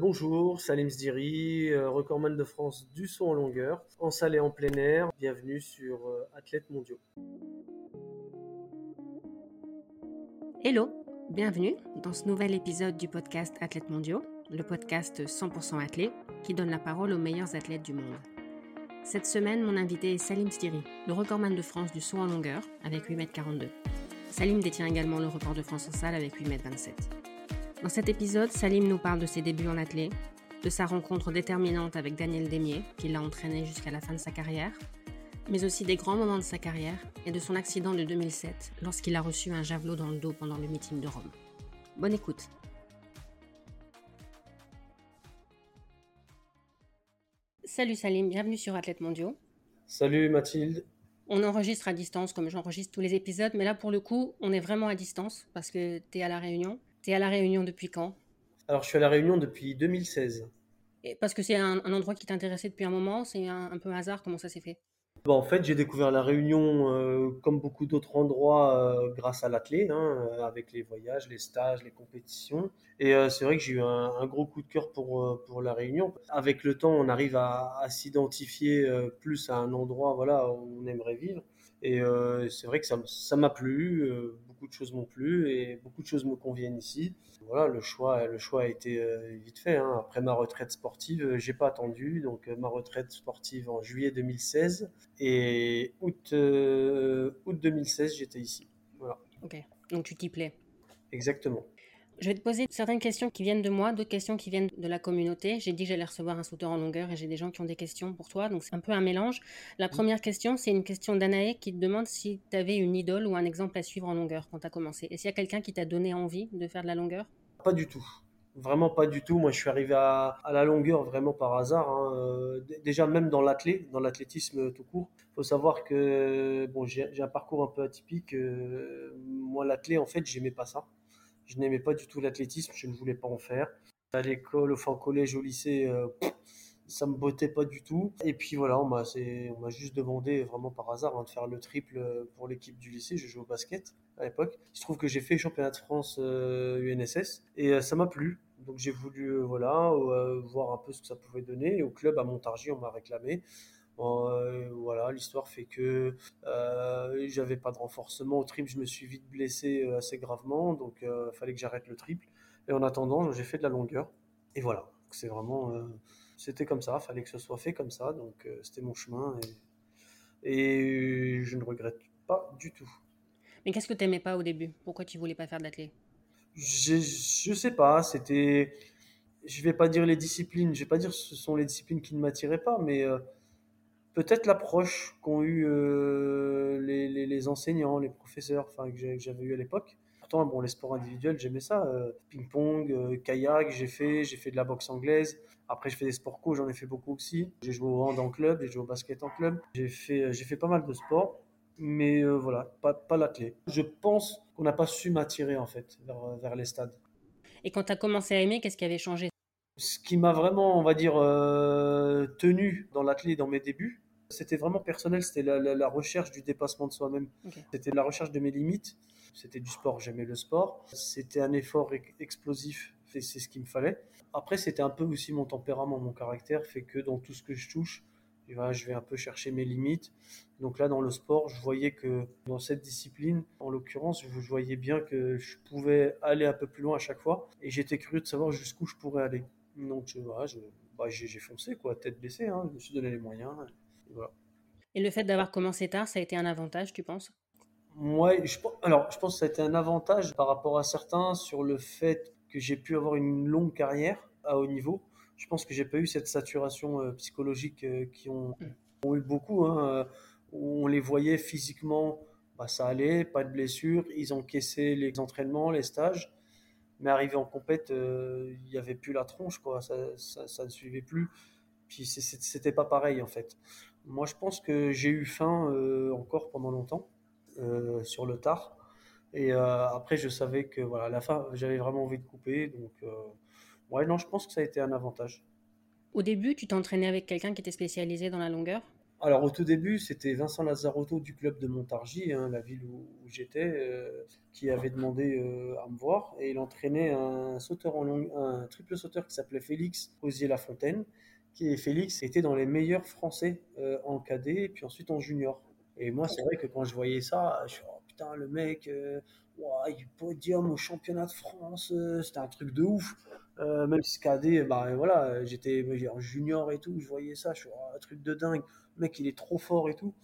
Bonjour, Salim Zdiri, euh, recordman de France du saut en longueur, en salle et en plein air. Bienvenue sur euh, Athlètes mondiaux. Hello, bienvenue dans ce nouvel épisode du podcast Athlètes mondiaux, le podcast 100% athlète qui donne la parole aux meilleurs athlètes du monde. Cette semaine, mon invité est Salim Zdiri, le recordman de France du saut en longueur avec 8m42. Salim détient également le record de France en salle avec 8m27. Dans cet épisode, Salim nous parle de ses débuts en athlée, de sa rencontre déterminante avec Daniel Demier, qui l'a entraîné jusqu'à la fin de sa carrière, mais aussi des grands moments de sa carrière et de son accident de 2007 lorsqu'il a reçu un javelot dans le dos pendant le meeting de Rome. Bonne écoute. Salut Salim, bienvenue sur Athlètes mondiaux. Salut Mathilde. On enregistre à distance comme j'enregistre tous les épisodes, mais là pour le coup, on est vraiment à distance parce que tu es à La Réunion. Tu es à La Réunion depuis quand? Alors je suis à La Réunion depuis 2016. Et parce que c'est un, endroit qui t'intéressait depuis un moment, c'est un, un peu hasard, comment ça s'est fait? Bon, en fait, j'ai découvert la Réunion, euh, comme beaucoup d'autres endroits, euh, grâce à l'athlé, hein, euh, avec les voyages, les stages, les compétitions. Et c'est vrai que j'ai eu un, gros coup de cœur pour, pour la Réunion. Avec le temps, on arrive à, à s'identifier plus à un endroit voilà, où on aimerait vivre. Et c'est vrai que ça m'a plu, beaucoup de choses m'ont plu et beaucoup de choses me conviennent ici voilà, le choix, le choix a été euh, vite fait. Hein. Après ma retraite sportive, euh, j'ai pas attendu. Donc euh, ma retraite sportive en juillet 2016 et août, août 2016, j'étais ici. Voilà. Ok. Donc tu t'y plais. Exactement. Je vais te poser certaines questions qui viennent de moi, d'autres questions qui viennent de la communauté. J'ai dit que j'allais recevoir un sauteur en longueur et j'ai des gens qui ont des questions pour toi, donc c'est un peu un mélange. La mm. première question, c'est une question d'Anaé qui te demande si tu avais une idole ou un exemple à suivre en longueur quand tu as commencé. Est-ce qu'il y a quelqu'un qui t'a donné envie de faire de la longueur? Pas du tout. Vraiment pas du tout. Moi, je suis arrivé à, la longueur vraiment par hasard. Hein. Euh, déjà, même dans l'athlé, dans l'athlétisme tout court, il faut savoir que bon, j'ai un parcours un peu atypique. Euh, moi, l'athlé, en fait, j'aimais pas ça. Je n'aimais pas du tout l'athlétisme, je ne voulais pas en faire. À l'école, enfin au collège, au lycée, euh, ça me bottait pas du tout. Et puis voilà, on m'a, juste demandé vraiment par hasard hein, de faire le triple pour l'équipe du lycée. Je jouais au basket à l'époque. Il se trouve que j'ai fait championnat de France UNSS euh, et euh, ça m'a plu. Donc j'ai voulu voilà voir un peu ce que ça pouvait donner. Et au club à Montargis, on m'a réclamé. Euh, voilà, l'histoire fait que euh, j'avais pas de renforcement au triple, je me suis vite blessé euh, assez gravement, donc il fallait que j'arrête le triple. Et en attendant, j'ai fait de la longueur. Et voilà, c'est vraiment, c'était comme ça, fallait que ce soit fait comme ça, donc c'était mon chemin et, et je ne regrette pas du tout. Mais qu'est-ce que tu n'aimais pas au début? Pourquoi tu voulais pas faire d'athlète je, je sais pas, c'était, je vais pas dire les disciplines, je vais pas dire ce sont les disciplines qui ne m'attiraient pas, mais peut-être l'approche qu'ont eu euh, les, enseignants, les professeurs, enfin que j'avais eu à l'époque. Pourtant, bon, les sports individuels, j'aimais ça. Euh, ping-pong, euh, kayak, j'ai fait, j'ai fait de la boxe anglaise. Après, je fais des sports co, j'en ai fait beaucoup aussi. J'ai joué au hand en club, j'ai joué au basket en club. J'ai fait, j'ai fait pas mal de sports, mais voilà, pas, pas la clé. Je pense qu'on n'a pas su m'attirer en fait vers, vers les stades. Et quand tu as commencé à aimer, qu'est-ce qui avait changé? Ce qui m'a vraiment, on va dire, tenu dans l'athlète dans mes débuts, c'était vraiment personnel, c'était la, recherche du dépassement de soi-même. C'était la recherche de mes limites. C'était du sport, j'aimais le sport. C'était un effort explosif, c'est ce qu'il me fallait. Après, c'était un peu aussi mon tempérament, mon caractère fait que dans tout ce que je touche, je vais un peu chercher mes limites. Donc là, dans le sport, je voyais que dans cette discipline, en l'occurrence, je voyais bien que je pouvais aller un peu plus loin à chaque fois. Et j'étais curieux de savoir jusqu'où je pourrais aller. Donc voilà, bah, j'ai foncé, quoi, tête baissée. Hein. je me suis donné les moyens. Et le fait d'avoir commencé tard, ça a été un avantage, tu penses? Ouais, je, alors je pense que ça a été un avantage par rapport à certains sur le fait que j'ai pu avoir une longue carrière à haut niveau. Je pense que j'ai pas eu cette saturation euh, psychologique euh, qui ont, hmm. ont, eu beaucoup. Hein, euh, où on les voyait physiquement, bah, ça allait, pas de blessures, ils encaissaient les entraînements, les stages. Mais arrivé en compète, il n'y avait plus la tronche, quoi. Ça, ça, ça ne suivait plus. Puis c'était pas pareil en fait. Moi, je pense que j'ai eu faim euh, encore pendant longtemps euh, sur le tard. Et euh, après, je savais que voilà, à la fin, j'avais vraiment envie de couper. Donc, ouais, non, je pense que ça a été un avantage. Au début, tu t'entraînais avec quelqu'un qui était spécialisé dans la longueur? Alors au tout début, c'était Vincent Lazzarotto du club de Montargis, hein, la ville où, j'étais, euh, qui avait demandé euh, à me voir. Et il entraînait un sauteur en long, un triple sauteur qui s'appelait Félix Osier-Lafontaine, qui Félix était dans les meilleurs Français euh, en cadet et puis ensuite en junior. Et moi, c'est vrai que quand je voyais ça, je suis oh, putain le mec, il podium au championnat de France, c'était un truc de ouf. même si cadet, bah voilà, j'étais en junior et tout, je voyais ça, je suis oh, un truc de dingue mec, il est trop fort et tout.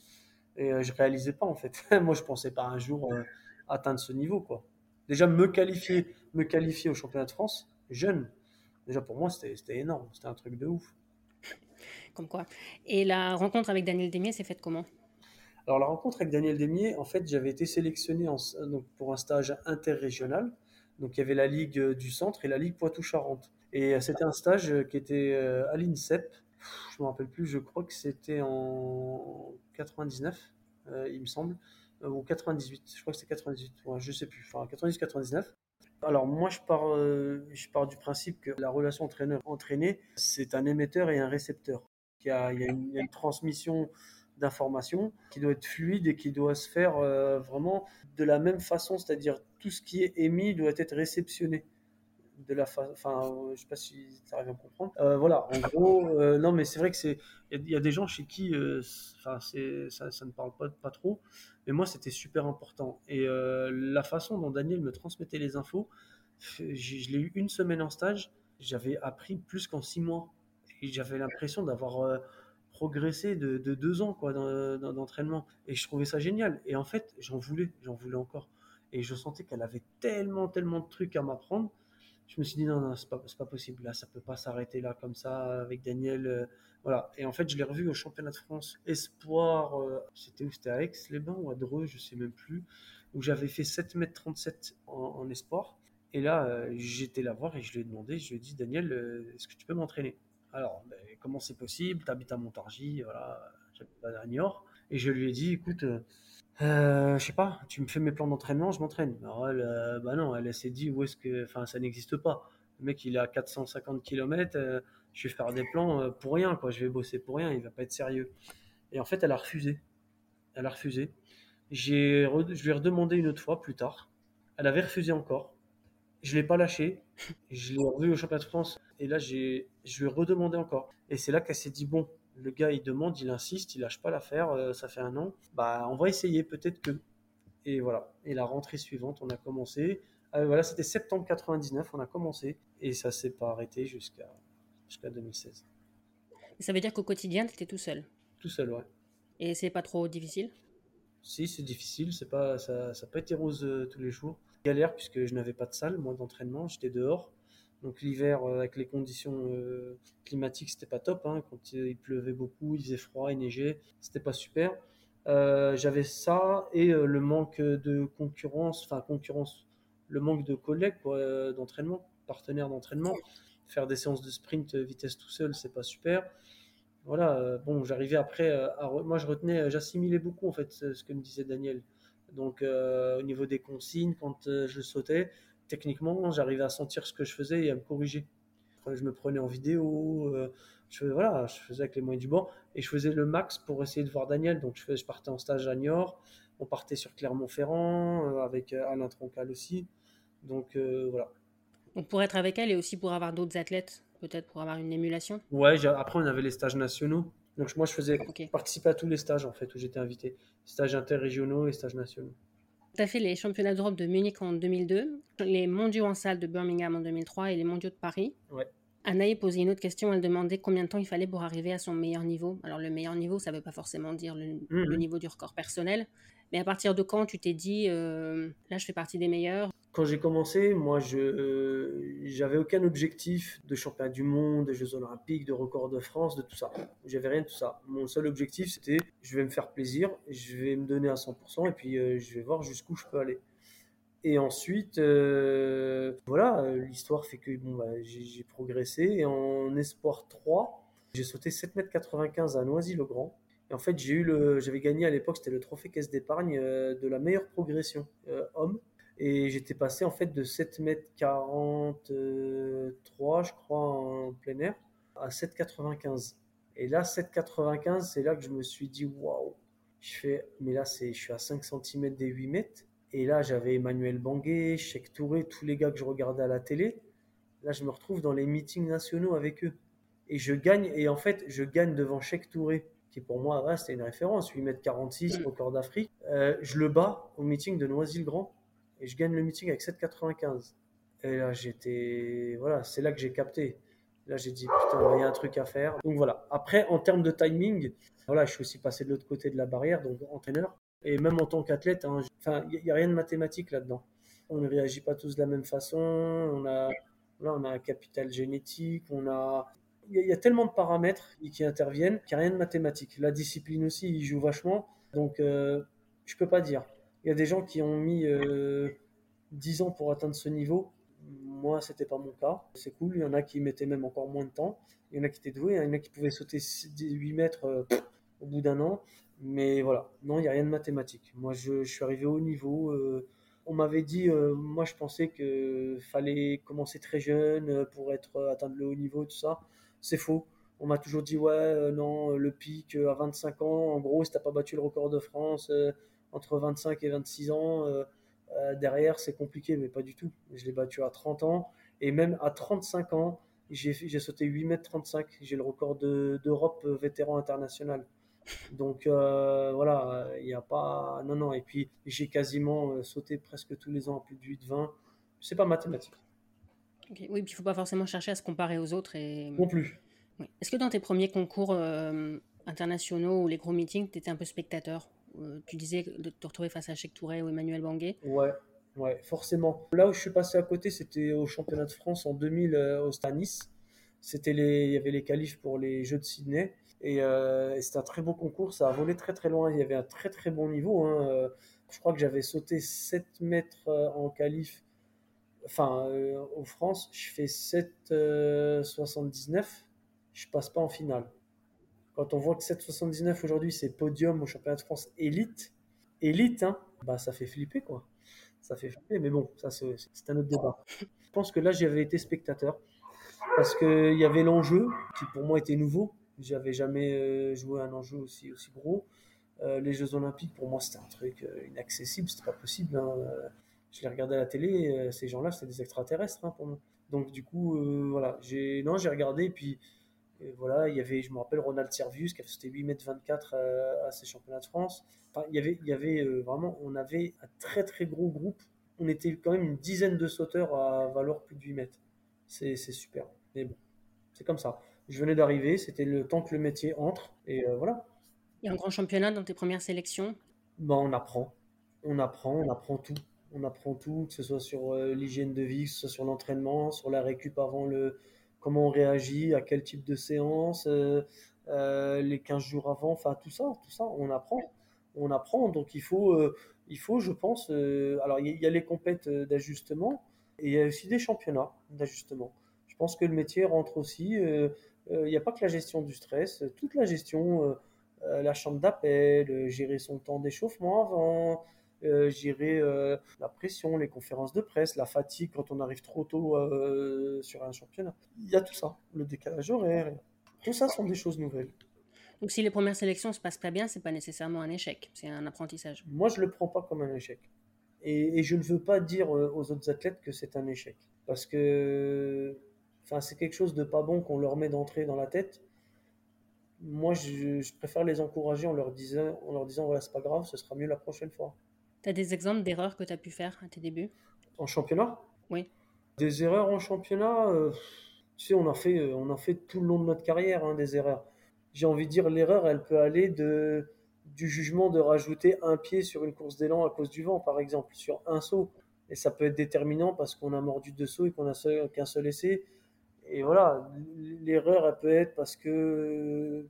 Et euh, je réalisais pas, en fait. Moi, je pensais pas un jour euh, atteindre ce niveau, quoi. Déjà, me qualifier, me qualifier au championnat de France, jeune, déjà pour moi, c'était énorme. C'était un truc de ouf. Comme quoi. Et la rencontre avec Daniel Demier s'est faite comment? Alors, la rencontre avec Daniel Demier, en fait, j'avais été sélectionné donc, pour un stage interrégional. Donc, il y avait la Ligue du Centre et la Ligue Poitou-Charentes. Et euh, c'était un stage qui était à l'INSEP, je me rappelle plus, je crois que c'était en 99, euh, il me semble, euh, ou 98, je crois que c'était 98, ouais, je sais plus, enfin 98-99. Alors moi je pars, euh, je pars du principe que la relation entraîneur-entraîné, c'est un émetteur et un récepteur. Il y a, il y a, une, transmission d'informations qui doit être fluide et qui doit se faire vraiment de la même façon, c'est-à-dire tout ce qui est émis doit être réceptionné de la enfin je sais pas si tu arrives à comprendre. Euh, voilà en gros euh, non mais c'est vrai que c'est il y, a des gens chez qui euh, enfin ça, ne parle pas pas trop mais moi c'était super important. Et la façon dont Daniel me transmettait les infos je, l'ai eu une semaine en stage j'avais appris plus qu'en six mois. Et j'avais l'impression d'avoir progressé de, de, deux ans quoi d'entraînement. Et je trouvais ça génial. Et en fait j'en voulais j'en voulais encore. Et je sentais qu'elle avait tellement tellement de trucs à m'apprendre je me suis dit non, non, c'est pas, pas possible. Là, ça peut pas s'arrêter là comme ça avec Daniel. Euh, voilà. Et en fait, je l'ai revu au championnat de France Espoir. Euh, c'était où? C'était à Aix-les-Bains ou à Dreux, je sais même plus. Où j'avais fait 7m37 en, en Espoir. Et là, euh, j'étais là voir et je lui ai demandé, je lui ai dit, Daniel, est-ce que tu peux m'entraîner? Alors, ben, comment c'est possible? Tu habites à Montargis, voilà, j'habite à Niort. Et je lui ai dit, écoute, euh, je sais pas, tu me fais mes plans d'entraînement, je m'entraîne. Alors elle, euh, bah non, elle s'est dit où est-ce que, enfin, ça n'existe pas. Le mec, il est à 450 km, euh, je vais faire des plans pour rien, quoi. Je vais bosser pour rien, il va pas être sérieux. Et en fait, elle a refusé. Elle a refusé. J'ai, je lui ai redemandé une autre fois plus tard. Elle avait refusé encore. Je l'ai pas lâché. Je l'ai revu au championnat de France. Et là, j'ai, je lui ai redemandé encore. Et c'est là qu'elle s'est dit bon, le gars, il demande, il insiste, il lâche pas l'affaire, euh, ça fait un an. Bah, on va essayer, peut-être que. Et voilà. Et la rentrée suivante, on a commencé. Euh, voilà, c'était septembre 99, on a commencé. Et ça s'est pas arrêté jusqu'à jusqu'à 2016. ça veut dire qu'au quotidien, tu étais tout seul? Tout seul, ouais. Et c'est pas trop difficile? Si, c'est difficile. C'est pas, ça n'a pas été rose euh, tous les jours. Galère, puisque je n'avais pas de salle, moi, d'entraînement. J'étais dehors. Donc l'hiver, euh, avec les conditions euh, climatiques, c'était pas top. Hein. Quand il pleuvait beaucoup, il faisait froid, il neigeait, c'était pas super. Euh, j'avais ça et le manque de concurrence, enfin concurrence, le manque de collègues d'entraînement, partenaires d'entraînement. Faire des séances de sprint vitesse tout seul, c'est pas super. Voilà, bon, j'arrivais après, moi je retenais, j'assimilais beaucoup en fait ce que me disait Daniel. Donc au niveau des consignes, quand je sautais, techniquement, j'arrivais à sentir ce que je faisais et à me corriger. Je me prenais en vidéo, euh, je, voilà, je faisais avec les moyens du bord et je faisais le max pour essayer de voir Daniel. Donc je, je partais en stage à Niort, on partait sur Clermont-Ferrand euh, avec euh, Alain Troncal aussi. Donc voilà. Donc pour être avec elle et aussi pour avoir d'autres athlètes, peut-être pour avoir une émulation? Ouais, après on avait les stages nationaux. Donc moi je faisais participer à tous les stages en fait où j'étais invité. Stages interrégionaux et stages nationaux. Tu as fait les championnats d'Europe de Munich en 2002, les mondiaux en salle de Birmingham en 2003 et les mondiaux de Paris. Ouais. Anaï posait une autre question, elle demandait combien de temps il fallait pour arriver à son meilleur niveau. Alors le meilleur niveau, ça ne veut pas forcément dire le, mmh. niveau du record personnel, mais à partir de quand tu t'es dit, euh, là je fais partie des meilleurs? Quand j'ai commencé, moi je n'avais aucun objectif de championnat du monde, de Jeux olympiques, de record de France, de tout ça. J'avais rien de tout ça. Mon seul objectif c'était, je vais me faire plaisir, je vais me donner à 100% et puis euh, je vais voir jusqu'où je peux aller. Et ensuite, euh, voilà, l'histoire fait que bon, bah, j'ai progressé. Et en Espoir 3, j'ai sauté 7m95 à Noisy-le-Grand. Et en fait, j'avais gagné à l'époque, c'était le trophée caisse d'épargne euh, de la meilleure progression euh, homme. Et j'étais passé en fait de 7m43, je crois, en plein air, à 7,95. Et là, 7,95, c'est là que je me suis dit, waouh, je fais, mais là, c'est, je suis à 5 cm des 8 mètres. Et là, j'avais Emmanuel Banguet, Cheikh Touré, tous les gars que je regardais à la télé. Là, je me retrouve dans les meetings nationaux avec eux. Et je gagne, et en fait, je gagne devant Cheikh Touré, qui pour moi, c'était une référence, 8 mètres 46, mm. record d'Afrique. Euh, je le bats au meeting de Noisy-le-Grand, et je gagne le meeting avec 7,95. Et là, j'étais, voilà, c'est là que j'ai capté. Là, j'ai dit, putain, il y a un truc à faire. Donc voilà. Après, en termes de timing, voilà, je suis aussi passé de l'autre côté de la barrière, donc entraîneur. Et même en tant qu'athlète, hein, enfin, il n'y a rien de mathématique là-dedans. On ne réagit pas tous de la même façon. On a, là, on a un capital génétique. On a, il y, a tellement de paramètres qui interviennent qu'il n'y a rien de mathématique. La discipline aussi, il joue vachement. Donc, euh, je peux pas dire. Il y a des gens qui ont mis euh, 10 ans pour atteindre ce niveau. Moi, c'était pas mon cas. C'est cool. Il y en a qui mettaient même encore moins de temps. Il y en a qui étaient doués. Il y en a qui pouvaient sauter 8 mètres euh, au bout d'un an. Mais voilà, non, il n'y a rien de mathématique. Moi, je, suis arrivé au niveau. Euh, on m'avait dit, euh, moi, je pensais qu'il fallait commencer très jeune pour être atteindre le haut niveau, tout ça. C'est faux. On m'a toujours dit, ouais, non, le pic à 25 ans, en gros, si t'as pas battu le record de France entre 25 et 26 ans, euh, derrière, c'est compliqué, mais pas du tout. Je l'ai battu à 30 ans. Et même à 35 ans, j'ai sauté 8 mètres 35. J'ai le record d'Europe euh, vétéran international. Donc euh, voilà, il n'y a pas. Non, non. Et puis j'ai quasiment sauté presque tous les ans à plus de 8-20. C'est pas mathématique. Oui, puis il ne faut pas forcément chercher à se comparer aux autres. Et... Non plus. Est-ce que dans tes premiers concours internationaux ou les gros meetings, tu étais un peu spectateur? Euh, tu disais de te retrouver face à Cheikh Touré ou Emmanuel Banguet Ouais, ouais, forcément. Là où je suis passé à côté, c'était au championnat de France en 2000 euh, au Stanis. C'était les, il y avait les qualifs pour les Jeux de Sydney. Euh, et, c'était un très beau concours, ça a volé très très loin. Il y avait un très très bon niveau. Hein. Je crois que j'avais sauté 7 mètres en qualif. Enfin, au France, je fais 7,79. je passe pas en finale. Quand on voit que 7,79 aujourd'hui, c'est podium au championnat de France élite, élite, hein, bah ça fait flipper quoi. Ça fait flipper, mais bon, ça c'est un autre débat. Je pense que là, j'avais été spectateur parce qu'il y avait l'enjeu qui pour moi était nouveau. J'avais jamais euh, joué un enjeu aussi, aussi gros. Euh, les Jeux Olympiques, pour moi, c'était un truc euh, inaccessible, c'était pas possible. Hein. Je les regardais à la télé, ces gens-là, c'était des extraterrestres hein, pour moi. Donc, du coup, voilà, j'ai non, j'ai regardé, et puis voilà, il y avait, je me rappelle, Ronald Servius qui a fait 8 mètres 24 à, ses championnats de France. il y avait, il y avait euh, vraiment, on avait un très très gros groupe. On était quand même une dizaine de sauteurs à valoir plus de 8 mètres. C'est super. Mais bon, c'est comme ça. Je venais d'arriver, c'était le temps que le métier entre, et euh, voilà. Il y a un grand championnat dans tes premières sélections? Ben, On apprend. On apprend, on apprend tout. On apprend tout, que ce soit sur euh, l'hygiène de vie, que ce soit sur l'entraînement, sur la récup avant le, comment on réagit, à quel type de séance, euh, euh, les 15 jours avant, enfin tout ça, tout ça, on apprend. On apprend, donc il faut, il faut je pense, alors il y, a les compètes d'ajustement et il y a aussi des championnats d'ajustement. Je pense que le métier rentre aussi, il n'y a pas que la gestion du stress, toute la gestion, la chambre d'appel, gérer son temps d'échauffement avant, euh, gérer euh, la pression, les conférences de presse, la fatigue quand on arrive trop tôt euh, sur un championnat. Il y a tout ça, le décalage horaire. Tout ça sont des choses nouvelles. Donc si les premières sélections se passent pas bien, c'est pas nécessairement un échec, c'est un apprentissage. Moi, je le prends pas comme un échec. Et, je ne veux pas dire aux autres athlètes que c'est un échec. Parce que enfin, c'est quelque chose de pas bon qu'on leur met d'entrée dans la tête. Moi, je, je, préfère les encourager en leur disant, en leur disant voilà, c'est pas grave, ce sera mieux la prochaine fois. Tu as des exemples d'erreurs que tu as pu faire à tes débuts? En championnat? Oui. Des erreurs en championnat, euh, tu sais, on a, fait, euh, on a fait tout le long de notre carrière hein, des erreurs. J'ai envie de dire, l'erreur, elle peut aller de, du jugement de rajouter un pied sur une course d'élan à cause du vent, par exemple, sur un saut. Et ça peut être déterminant parce qu'on a mordu deux sauts et qu'on a qu'un seul essai. Et voilà, l'erreur, elle peut être parce que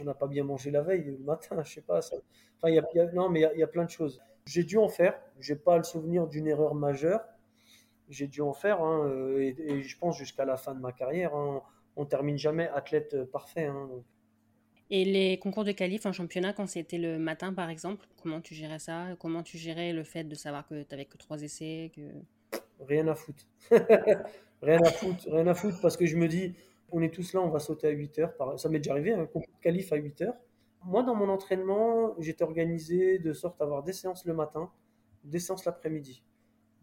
on n'a pas bien mangé la veille, le matin, je sais pas. Ça... Enfin, y a, non, mais il y, a plein de choses. J'ai dû en faire. J'ai pas le souvenir d'une erreur majeure. J'ai dû en faire, hein, et, je pense jusqu'à la fin de ma carrière. Hein, on termine jamais athlète euh, parfait. Hein, et les concours de qualif en championnat, quand c'était le matin par exemple, comment tu gérais ça? Comment tu gérais le fait de savoir que tu n'avais que trois essais que... Rien à foutre. rien à foutre, rien à foutre, parce que je me dis, On est tous là, on va sauter à 8 heures. Ça m'est déjà arrivé, un concours de qualif à 8 heures. Moi, dans mon entraînement, j'étais organisé de sorte à avoir des séances le matin, des séances l'après-midi.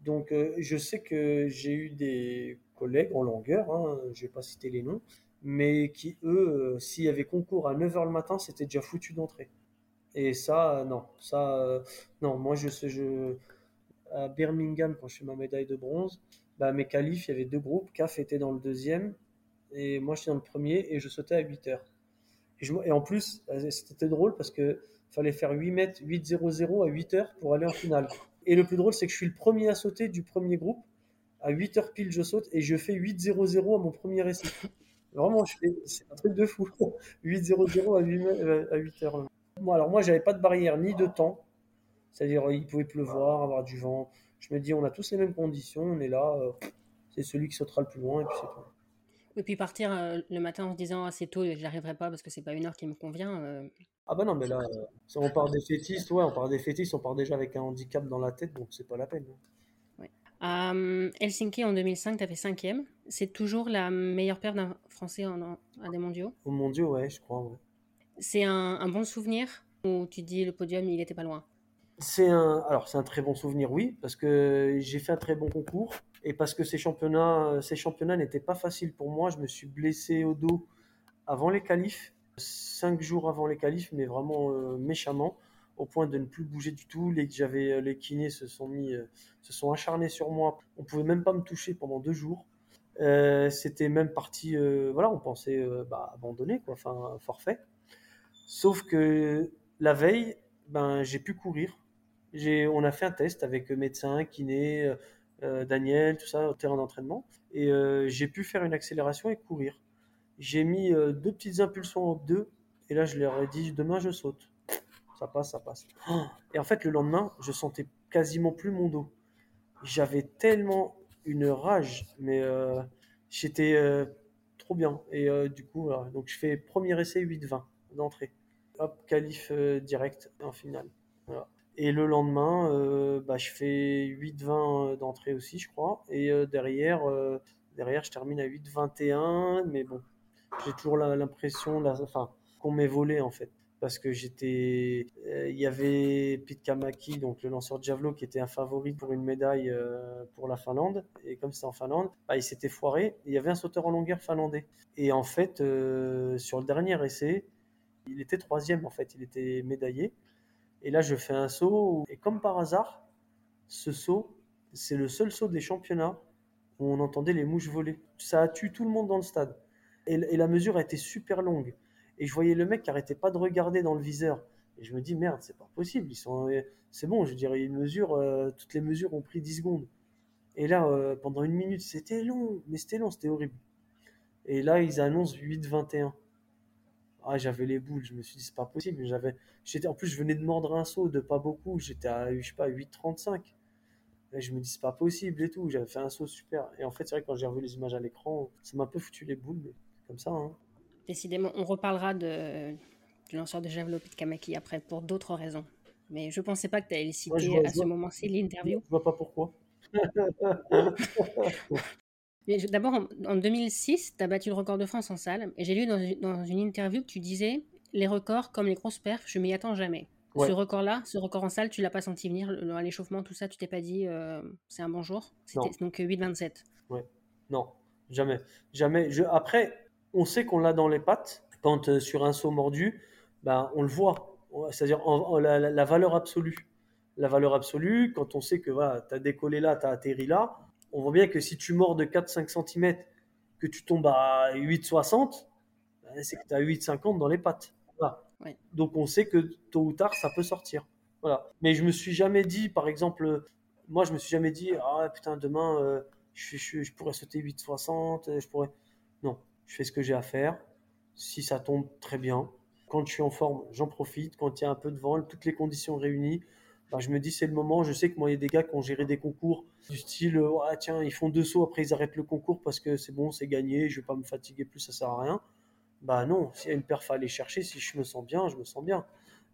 Donc, euh, je sais que j'ai eu des collègues en longueur, hein, je ne vais pas citer les noms, mais qui, eux, euh, s'il y avait concours à 9h le matin, c'était déjà foutu d'entrée. Et ça, non. Ça, euh, non, moi, je, je, à Birmingham, quand je fais ma médaille de bronze, bah, mes qualifs, il y avait deux groupes. CAF était dans le deuxième, et moi, j'étais dans le premier, et je sautais à 8 h Et, en plus, c'était drôle parce que fallait faire 8 mètres, 8-0-0 à 8 h pour aller en finale. Et le plus drôle, c'est que je suis le premier à sauter du premier groupe. À 8 h pile, je saute et je fais 8-0-0 à mon premier essai. Vraiment, c'est un truc de fou. 8-0-0 à 8, à 8 heures. Bon, alors moi, j'avais pas de barrière ni de temps. C'est-à-dire, il pouvait pleuvoir, avoir du vent. Je me dis, on a tous les mêmes conditions, on est là. Euh, c'est celui qui sautera le plus loin et puis c'est tout. Et puis partir euh, le matin en se disant, assez tôt, je n'arriverai pas parce que c'est pas une heure qui me convient. Euh, ah bah non, mais là, si on part des fétistes, ouais, on part des fétistes, on part déjà avec un handicap dans la tête, donc c'est pas la peine. Ouais. Helsinki en 2005, tu as fait cinquième. C'est toujours la meilleure paire d'un Français en, à des mondiaux? Au mondiaux, ouais, je crois. C'est un, bon souvenir ou tu dis le podium, il était pas loin? C'est un, alors c'est un très bon souvenir, oui, parce que j'ai fait un très bon concours et parce que ces championnats, ces championnats n'étaient pas faciles pour moi. Je me suis blessé au dos avant les qualifs, cinq jours avant les qualifs, mais vraiment euh, méchamment, au point de ne plus bouger du tout. Les, j'avais, euh, les kinés se sont mis, euh, se sont acharnés sur moi. On pouvait même pas me toucher pendant deux jours. c'était même parti, voilà, on pensait bah, abandonner, enfin forfait. Sauf que la veille, ben, j'ai pu courir. On a fait un test avec médecin, kiné, euh, Daniel, tout ça, au terrain d'entraînement. Et euh, j'ai pu faire une accélération et courir. J'ai mis euh, deux petites impulsions au 2 et là je leur ai dit demain je saute. Ça passe, ça passe. Et en fait le lendemain, je sentais quasiment plus mon dos. J'avais tellement une rage, mais j'étais trop bien. Et du coup, donc je fais premier essai 8-20 d'entrée. Hop, qualif direct en finale. Et le lendemain, euh, bah, je fais 8-20 d'entrée aussi, je crois. Et euh, derrière, euh, derrière, je termine à 8-21. Mais bon, j'ai toujours l'impression enfin, qu'on m'ait volé en fait. Parce que j'étais. Il y avait Pete Kamaki, donc le lanceur de Javelot, qui était un favori pour une médaille pour la Finlande. Et comme c'est en Finlande, bah, il s'était foiré. Il y avait un sauteur en longueur finlandais. Et en fait, sur le dernier essai, il était troisième en fait. Il était médaillé. Et là, je fais un saut, et comme par hasard, ce saut, c'est le seul saut des championnats où on entendait les mouches voler. Ça a tué tout le monde dans le stade. Et, la mesure a été super longue. Et je voyais le mec qui arrêtait pas de regarder dans le viseur. Et je me dis, merde, c'est pas possible. Sont, c'est bon, je dirais, une mesure, euh, toutes les mesures ont pris 10 secondes. Et là, euh, pendant une minute, c'était long, mais c'était long, c'était horrible. Et là, ils annoncent 8-21 ah, j'avais les boules. Je me suis dit, c'est pas possible. J'avais, j'étais, en plus, je venais de mordre un saut de pas beaucoup. J'étais à, je sais pas, 8,35. Et je me dis, c'est pas possible et tout. J'avais fait un saut super. Et en fait, c'est vrai que quand j'ai revu les images à l'écran, ça m'a un peu foutu les boules, mais comme ça. Hein. Décidément, on reparlera de, du lanceur de javelot de Kamaki après pour d'autres raisons. Mais je pensais pas que tu allais le citer à ce moment-ci, l'interview. Je vois pas pourquoi. D'abord, en, 2006, tu as battu le record de France en salle. Et j'ai lu dans, une interview que tu disais les records, comme les grosses perfs, je m'y attends jamais. Ce record-là, ce record en salle, tu l'as pas senti venir, l'échauffement, tout ça, tu t'es pas dit euh, c'est un bon jour? C'était donc 8-27. Euh, ouais. Non, jamais. Jamais. Je... Après, on sait qu'on l'a dans les pattes. Quand euh, sur un saut mordu, ben, on le voit. C'est-à-dire la, valeur absolue. La valeur absolue, quand on sait que voilà, tu as décollé là, tu as atterri là, on voit bien que si tu mords de 4-5 cm, que tu tombes à 8,60, ben, c'est que tu as 8,50 dans les pattes. Donc on sait que tôt ou tard, ça peut sortir. Voilà. Mais je me suis jamais dit, par exemple, moi je me suis jamais dit, ah putain, demain, euh, je, pourrais sauter 8,60, je pourrais. Non, je fais ce que j'ai à faire. Si ça tombe, très bien. Quand je suis en forme, j'en profite. Quand il y a un peu de vent, toutes les conditions réunies, je me dis c'est le moment. Je sais que moi, il y a des gars qui ont géré des concours du style ah, tiens, ils font deux sauts, après ils arrêtent le concours parce que c'est bon, c'est gagné, je vais pas me fatiguer plus, ça sert à rien. Bah non, s'il y a une perf à aller chercher, si je me sens bien, je me sens bien.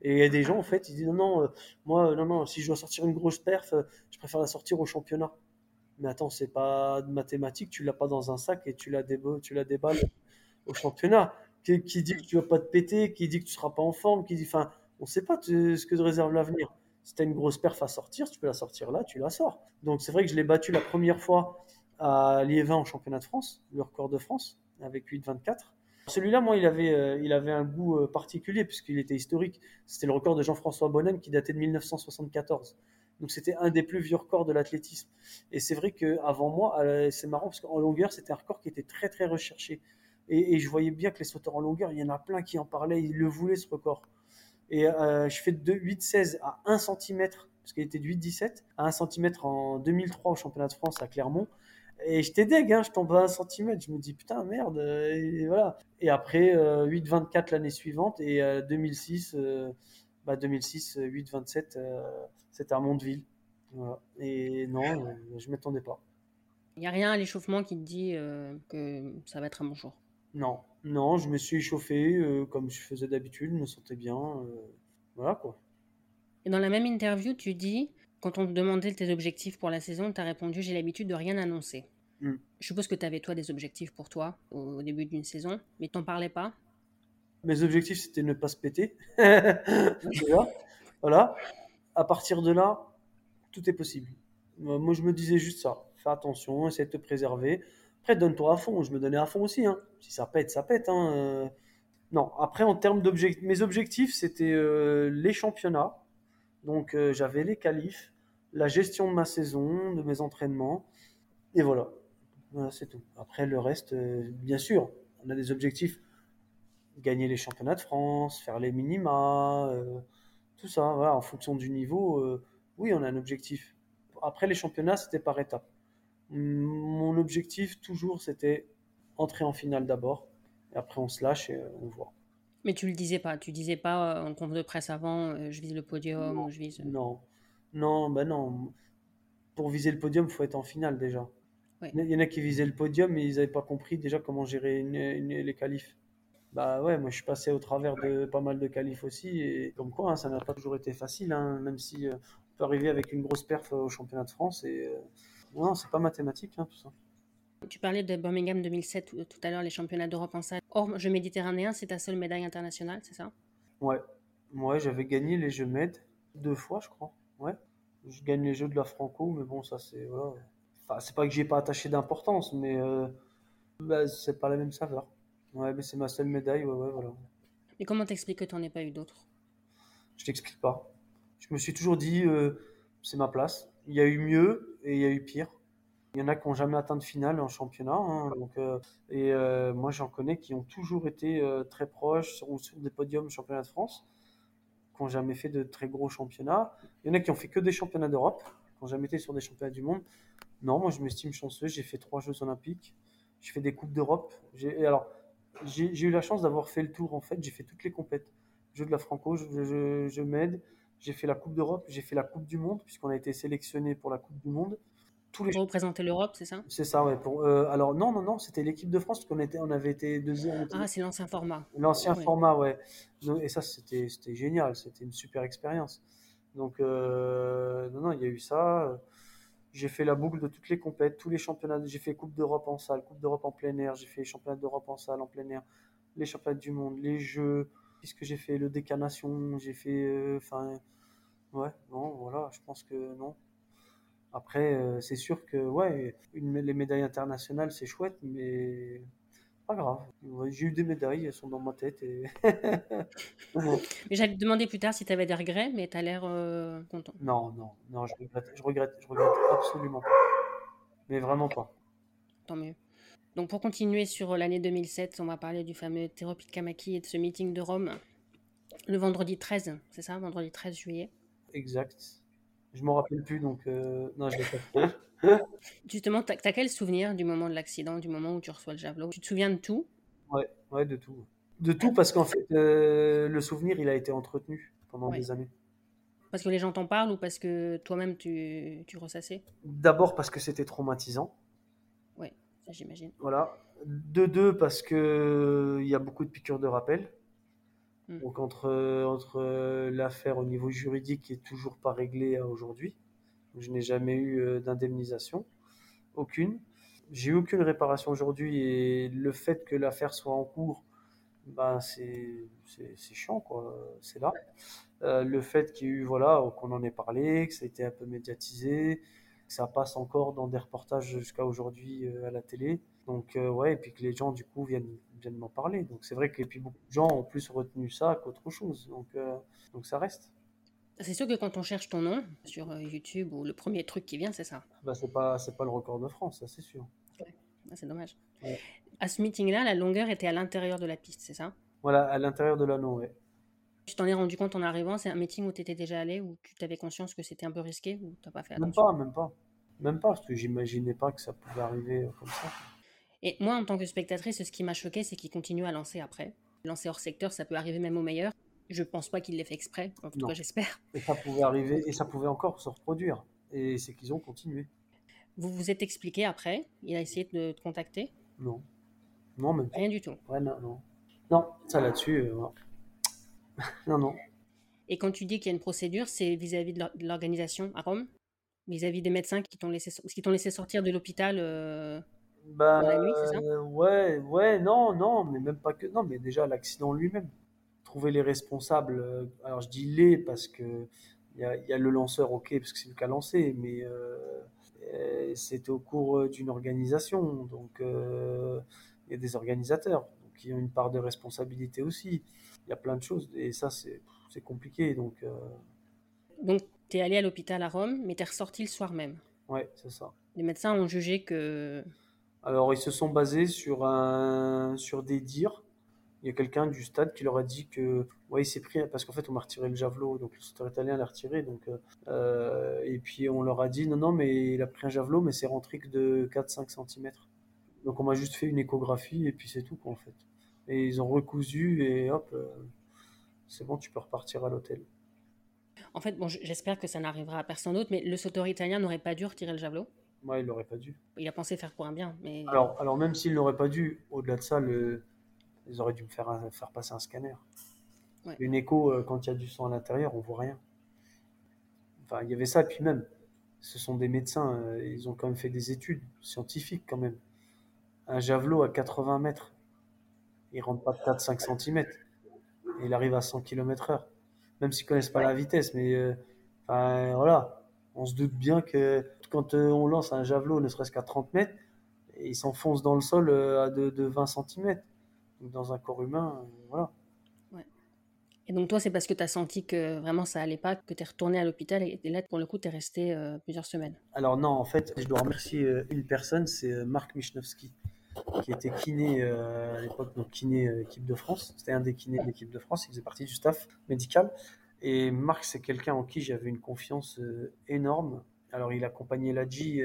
Et il y a des gens, en fait, ils disent non, non, euh, moi, non, non, si je dois sortir une grosse perf, euh, je préfère la sortir au championnat. Mais attends, c'est pas de mathématiques, tu l'as pas dans un sac et tu la, tu la déballes au championnat. Qui, dit que tu vas pas te péter, qui dit que tu seras pas en forme, qui dit, enfin, on sait pas ce que te réserve l'avenir. Si tu as une grosse perf à sortir, tu peux la sortir là, tu la sors. Donc c'est vrai que je l'ai battu la première fois à Liévin en championnat de France, le record de France, avec 8,24. Celui-là, moi, il avait, euh, il avait un goût euh, particulier puisqu'il était historique. C'était le record de Jean-François Bonnem qui datait de 1974. Donc c'était un des plus vieux records de l'athlétisme. Et c'est vrai qu'avant moi, euh, c'est marrant parce qu'en longueur, c'était un record qui était très très recherché. Et, et, je voyais bien que les sauteurs en longueur, il y en a plein qui en parlaient, ils le voulaient ce record. Et euh, je fais de 8,16 à 1 cm, parce qu'il était de 8,17 à 1 cm en 2003 au championnat de France à Clermont. Et j'étais deg, hein, je tombe à 1 cm. Je me dis putain, merde. Et après, euh, 8,24 l'année suivante. Et euh, 2006, bah 2006, 8,27, c'était à Mondeville. Voilà. Et non, euh, je m'attendais pas. Il n'y a rien à l'échauffement qui te dit euh, que ça va être un bon jour Non, non, je me suis échauffé euh, comme je faisais d'habitude, je me sentais bien. voilà quoi. Et dans la même interview, tu dis quand on te demandait tes objectifs pour la saison, tu as répondu J'ai l'habitude de rien annoncer. Mm. Je suppose que tu avais, toi, des objectifs pour toi au, début d'une saison, mais t'en parlais pas Mes objectifs, c'était ne pas se péter. voilà. voilà. À partir de là, tout est possible. Moi, je me disais juste ça. Fais attention, essaie de te préserver. Après, donne-toi à fond. Je me donnais à fond aussi. Hein. Si ça pète, ça pète. Hein. Non, après, en termes d'objectifs, mes objectifs, c'était euh, les championnats. Donc euh, j'avais les qualifs, la gestion de ma saison, de mes entraînements, et voilà. Voilà, c'est tout. Après le reste, euh, bien sûr, on a des objectifs gagner les championnats de France, faire les minima, euh, tout ça. Voilà, en fonction du niveau, euh, oui, on a un objectif. Après les championnats, c'était par étapes. Mon objectif toujours, c'était entrer en finale d'abord, et après on se lâche et on voit. Mais tu le disais pas, tu disais pas en conf de presse avant, je vise le podium, non, je vise. Non, non, ben non. Pour viser le podium, il faut être en finale déjà. Ouais. Il y en a qui visaient le podium, mais ils n'avaient pas compris déjà comment gérer une, une, les qualifs. Bah ouais, moi je suis passé au travers de pas mal de qualifs aussi, et comme quoi, hein, ça n'a pas toujours été facile, hein, même si euh, on peut arriver avec une grosse perf au championnat de France, et euh, non, c'est pas mathématique hein, tout ça. Tu parlais de Birmingham 2007 tout à l'heure, les championnats d'Europe en salle. Hors jeux méditerranéens, c'est ta seule médaille internationale, c'est ça? Ouais, ouais j'avais gagné les Jeux Med deux fois, je crois. Ouais, je gagne les Jeux de la Franco, mais bon, ça c'est voilà. Enfin, c'est pas que j'ai pas attaché d'importance, mais euh, bah, c'est pas la même saveur. Ouais, mais c'est ma seule médaille, ouais, ouais, voilà. Et comment t'expliques que tu n'en aies pas eu d'autres? Je t'explique pas. Je me suis toujours dit, euh, c'est ma place. Il y a eu mieux et il y a eu pire. Il y en a qui n'ont jamais atteint de finale en championnat. Hein, donc, euh, et euh, moi, j'en connais qui ont toujours été euh, très proches sur, des podiums championnat de France, qui n'ont jamais fait de très gros championnats. Il y en a qui ont fait que des championnats d'Europe, qui n'ont jamais été sur des championnats du monde. Non, moi, je m'estime chanceux. J'ai fait trois Jeux Olympiques. J'ai fait des Coupes d'Europe. Alors, j'ai eu la chance d'avoir fait le tour, en fait. J'ai fait toutes les compètes. Jeux de la Franco, je m'aide. J'ai fait la Coupe d'Europe. J'ai fait la Coupe du Monde, puisqu'on a été sélectionné pour la Coupe du Monde tous les... Pour représenter l'Europe, c'est ça? C'est ça, ouais. Pour, euh, alors non, non, non, c'était l'équipe de France, parce qu'on était, on avait été deuxième. Ah, c'est l'ancien format. L'ancien ouais. format, ouais. Et ça, c'était génial, c'était une super expérience. Donc, euh, non, non, il y a eu ça. J'ai fait la boucle de toutes les compètes, tous les championnats. J'ai fait Coupe d'Europe en salle, Coupe d'Europe en plein air, j'ai fait championnat d'Europe en salle, en plein air, les championnats du monde, les jeux. Qu'est-ce que j'ai fait Le décanation, j'ai fait. Enfin, euh, ouais, non, voilà, je pense que non. Après, euh, c'est sûr que ouais, une, les médailles internationales, c'est chouette, mais pas grave. J'ai eu des médailles, elles sont dans ma tête. Et... mais j'allais te demander plus tard si tu avais des regrets, mais tu as l'air euh, content. Non, non, non, je regrette, je regrette, je regrette absolument pas. Mais vraiment pas. Tant mieux. Donc pour continuer sur l'année 2007, on va parler du fameux Thérapie de Kamaki et de ce meeting de Rome. Le vendredi 13, c'est ça Vendredi 13 juillet Exact. Je m'en rappelle plus, donc euh, non, je l'ai pas. Justement, tu as, quel souvenir du moment de l'accident, du moment où tu reçois le javelot? Tu te souviens de tout? Ouais, ouais, de tout. De tout, parce qu'en fait, euh, le souvenir, il a été entretenu pendant ouais. des années. Parce que les gens t'en parlent ou parce que toi-même tu, tu ressassais? D'abord parce que c'était traumatisant. Ça j'imagine. Voilà. De deux, parce qu'il y a beaucoup de piqûres de rappel. Mm. Donc entre, entre l'affaire au niveau juridique qui est toujours pas réglée à aujourd'hui, je n'ai jamais eu euh, d'indemnisation, aucune. J'ai eu aucune réparation aujourd'hui et le fait que l'affaire soit en cours, ben c'est chiant quoi, c'est là. Euh, le fait qu'il y ait eu voilà qu'on en ait parlé, que ça a été un peu médiatisé, ça passe encore dans des reportages jusqu'à aujourd'hui euh, à la télé. Donc euh, ouais, et puis que les gens du coup viennent viennent m'en parler. Donc c'est vrai que et puis beaucoup de gens ont plus retenu ça qu'autre chose. Donc euh, donc ça reste. C'est sûr que quand on cherche ton nom sur YouTube ou le premier truc qui vient, c'est ça. Bah c'est pas c'est pas le record de France, ça c'est sûr. Ah, c'est dommage. Ouais. À ce meeting-là, la longueur était à l'intérieur de la piste, c'est ça? Voilà, à l'intérieur de l'anneau, ouais. Tu t'en es rendu compte en arrivant C'est un meeting où tu étais déjà allé, où tu t'avais conscience que c'était un peu risqué, ou t'as pas fait Même attention? pas, même pas. Même pas, parce que j'imaginais pas que ça pouvait arriver euh, comme ça. Et moi, en tant que spectatrice, ce qui m'a choqué, c'est qu'il continue à lancer après. Lancer hors secteur, ça peut arriver même au meilleur. Je pense pas qu'il l'ait fait exprès, en tout Non. cas j'espère. Et ça pouvait arriver, et ça pouvait encore se reproduire. Et c'est qu'ils ont continué. Vous vous êtes expliqué après? Il a essayé de te contacter? Non. Non, même pas. Rien du tout. Ouais, non, non. Non, ça là-dessus, euh, non. non. Et quand tu dis qu'il y a une procédure, c'est vis-à-vis de l'or- de l'organisation à Rome? Vis-à-vis des médecins qui t'ont laissé, qui t'ont laissé sortir de l'hôpital euh, Bah, la nuit, c'est ça? ouais, ouais, non, non, mais même pas que. Non, mais déjà l'accident lui-même. Trouver les responsables. euh, alors je dis les parce que il y a, il y a le lanceur, ok, parce que c'est lui qui a lancé, mais euh, euh, c'était au cours euh, d'une organisation, donc euh, il y a des organisateurs donc, qui ont une part de responsabilité aussi. Il y a plein de choses et ça c'est compliqué, donc euh, Donc, tu es allé à l'hôpital à Rome, mais tu es ressorti le soir même. ouais, c'est ça. Les médecins ont jugé que. Alors, ils se sont basés sur, un, sur des dires. Il y a quelqu'un du stade qui leur a dit que, ouais, il s'est pris, parce qu'en fait, on m'a retiré le javelot, donc le sauteur italien l'a retiré. Donc, euh, euh, et puis, on leur a dit, non, non, mais il a pris un javelot, mais c'est rentré que de 4-5 cm. Donc, on m'a juste fait une échographie, et puis c'est tout, quoi, en fait. Et ils ont recousu, et hop, euh, c'est bon, tu peux repartir à l'hôtel. En fait, bon, j'espère que ça n'arrivera à personne d'autre, mais le sauteur italien n'aurait pas dû retirer le javelot. Moi, il n'aurait pas dû. Il a pensé faire pour un bien, mais. Alors, alors même s'il n'aurait pas dû, au-delà de ça, le... ils auraient dû me faire, un- faire passer un scanner. Ouais. Une écho, euh, quand il y a du sang à l'intérieur, on voit rien. Enfin, il y avait ça, puis même, ce sont des médecins, euh, ils ont quand même fait des études scientifiques quand même. Un javelot à 80 mètres, il rentre pas de 4-5 cm. Il arrive à 100 km heure. Même s'ils connaissent pas la vitesse, mais euh, voilà, on se doute bien que quand euh, on lance un javelot, ne serait-ce qu'à 30 mètres, il s'enfonce dans le sol euh, à de, de 20 cm. Donc dans un corps humain, voilà. Et donc, toi, c'est parce que tu as senti que vraiment ça allait pas, que tu es retourné à l'hôpital, et et là, pour le coup, tu es resté plusieurs semaines? Alors non, en fait, je dois remercier une personne, c'est Marc Michnowski, qui était kiné euh, à l'époque, donc kiné euh, équipe de France. C'était un des kinés de l'équipe de France, il faisait partie du staff médical. Et Marc, c'est quelqu'un en qui j'avais une confiance euh, énorme. Alors il accompagnait Ladji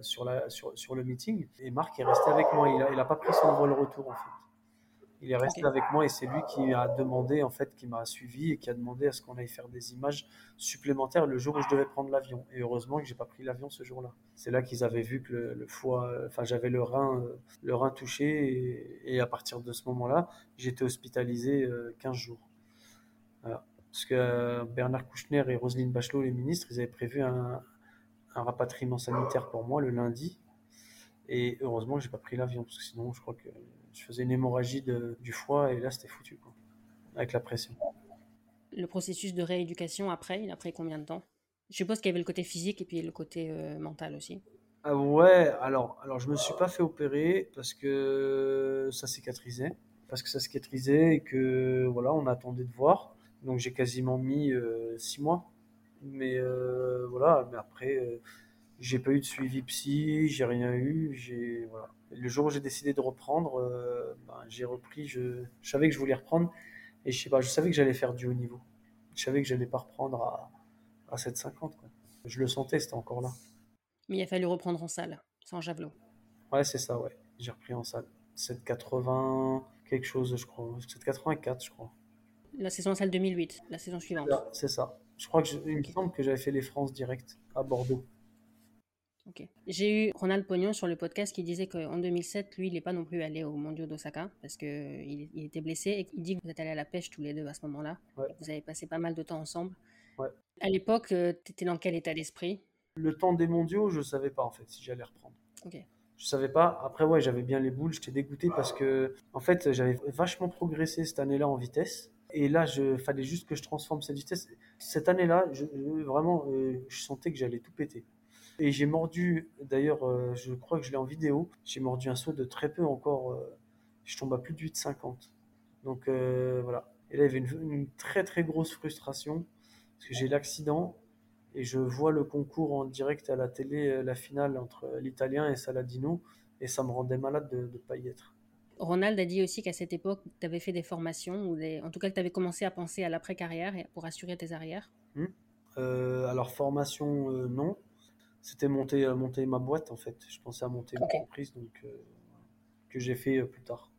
sur, la, sur, sur le meeting, et Marc est resté avec moi. Il a, il a pas pris son vol retour en fait. Il est resté avec moi et c'est lui qui a demandé, en fait, qui m'a suivi et qui a demandé à ce qu'on aille faire des images supplémentaires le jour où je devais prendre l'avion. Et heureusement que j'ai pas pris l'avion ce jour-là. C'est là qu'ils avaient vu que le, le foie, euh, enfin j'avais le rein, euh, le rein touché et, et à partir de ce moment-là, j'étais hospitalisé euh, 15 jours. Voilà. Parce que euh, Bernard Kouchner et Roselyne Bachelot, les ministres, ils avaient prévu un, un rapatriement sanitaire pour moi le lundi. Et heureusement que j'ai pas pris l'avion, parce que sinon, je crois que je faisais une hémorragie de- du foie et là, c'était foutu, quoi, avec la pression. Le processus de rééducation après, il a pris combien de temps? Je suppose qu'il y avait le côté physique et puis le côté euh, mental aussi. Ah ouais, alors, alors je me suis pas fait opérer parce que ça cicatrisait, parce que ça cicatrisait et que voilà, on attendait de voir. Donc j'ai quasiment mis euh, six mois. Mais euh, voilà, mais après, euh, j'ai pas eu de suivi psy, j'ai rien eu. J'ai voilà. Le jour où j'ai décidé de reprendre, euh, ben, j'ai repris. Je, je savais que je voulais reprendre et je sais pas, je savais que j'allais faire du haut niveau. Je savais que j'allais pas reprendre à, à 7,50 quoi. Je le sentais, c'était encore là. Mais il a fallu reprendre en salle, sans javelot. Ouais, c'est ça, ouais. J'ai repris en salle. 7,80 quelque chose, je crois. 7,84, je crois. La saison salle 2008, la saison suivante. C'est ça. Je crois que je- il me semble que j'avais fait les France direct à Bordeaux. J'ai eu Ronald Pognon sur le podcast qui disait qu'en 2007, lui, il n'est pas non plus allé au Mondiaux d'Osaka parce qu'il il était blessé et il dit que vous êtes allés à la pêche tous les deux à ce moment-là. Ouais. Vous avez passé pas mal de temps ensemble. Ouais. À l'époque, tu étais dans quel état d'esprit? Le temps des mondiaux, je savais pas en fait si j'allais reprendre. Ok. Je savais pas. Après, ouais, j'avais bien les boules. J'étais dégoûté parce que, en fait, j'avais vachement progressé cette année-là en vitesse. Et là, il fallait juste que je transforme cette vitesse. Cette année-là, je, vraiment, euh, je sentais que j'allais tout péter. Et j'ai mordu, d'ailleurs, euh, je crois que je l'ai en vidéo, j'ai mordu un saut de très peu encore. Euh, je tombe à plus de 8,50. Donc voilà. Et là, il y avait une, très très grosse frustration parce que j'ai l'accident et je vois le concours en direct à la télé, la finale entre l'Italien et Saladino, et ça me rendait malade de ne pas y être. Ronald a dit aussi qu'à cette époque, tu avais fait des formations, ou en tout cas que tu avais commencé à penser à l'après-carrière pour assurer tes arrières. Hmm. Euh, alors, formation, euh, non. C'était monter, euh, monter ma boîte, en fait. Je pensais à monter ma entreprise, donc, que j'ai fait plus tard.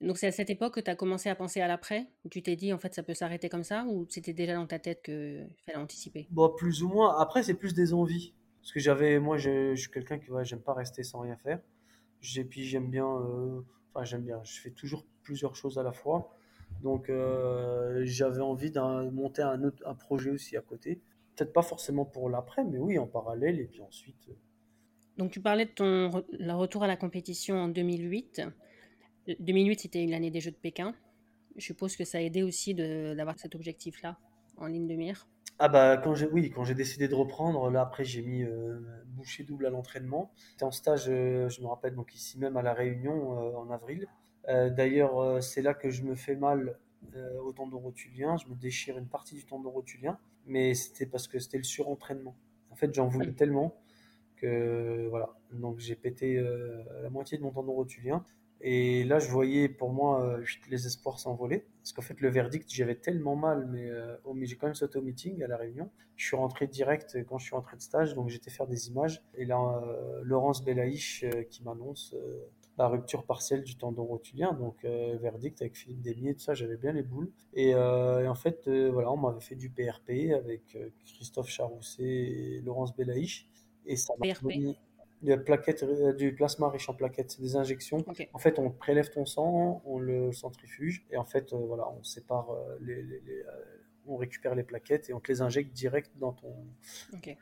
Donc, c'est à cette époque que tu as commencé à penser à l'après Tu t'es dit, en fait, ça peut s'arrêter comme ça Ou c'était déjà dans ta tête qu'il fallait anticiper? Bon, Plus ou moins. Après, c'est plus des envies. Parce que j'avais, moi, je, suis quelqu'un qui, ouais, j'aime pas rester sans rien faire. Et puis, j'aime bien Enfin, j'aime bien. Je fais toujours plusieurs choses à la fois. Donc, euh, j'avais envie de monter un, autre, un projet aussi à côté. Peut-être pas forcément pour l'après, mais oui, en parallèle. Et puis ensuite. Euh, Donc, tu parlais de ton le retour à la compétition en 2008. 2008, c'était l'année des Jeux de Pékin. Je suppose que ça a aidé aussi d'avoir cet objectif-là en ligne de mire. Ah bah quand j'ai oui quand j'ai décidé de reprendre là après j'ai mis euh, bouchée double à l'entraînement. J'étais en stage euh, je me rappelle donc ici même à la Réunion euh, en avril. D'ailleurs c'est là que je me fais mal au tendon rotulien. Je me déchire une partie du tendon rotulien, mais c'était parce que c'était le surentraînement. En fait j'en voulais tellement que voilà donc j'ai pété la moitié de mon tendon rotulien. Et là, je voyais pour moi euh, les espoirs s'envoler. Parce qu'en fait, le verdict, j'avais tellement mal, mais, euh, j'ai quand même sauté au meeting à La Réunion. Je suis rentré direct quand je suis rentré de stage, donc j'étais faire des images. Et là, euh, Laurence Belaïch qui m'annonce la rupture partielle du tendon rotulien. Donc, verdict avec Philippe Demier, tout ça, j'avais bien les boules. Et, en fait, voilà, on m'avait fait du PRP avec Christophe Charousset et Laurence Belaïch. Et ça m'a euh, du plasma riche en plaquettes, c'est des injections. En fait, on prélève ton sang, on le centrifuge et en fait, euh, voilà, on sépare euh, les, on récupère les plaquettes et on te les injecte direct dans ton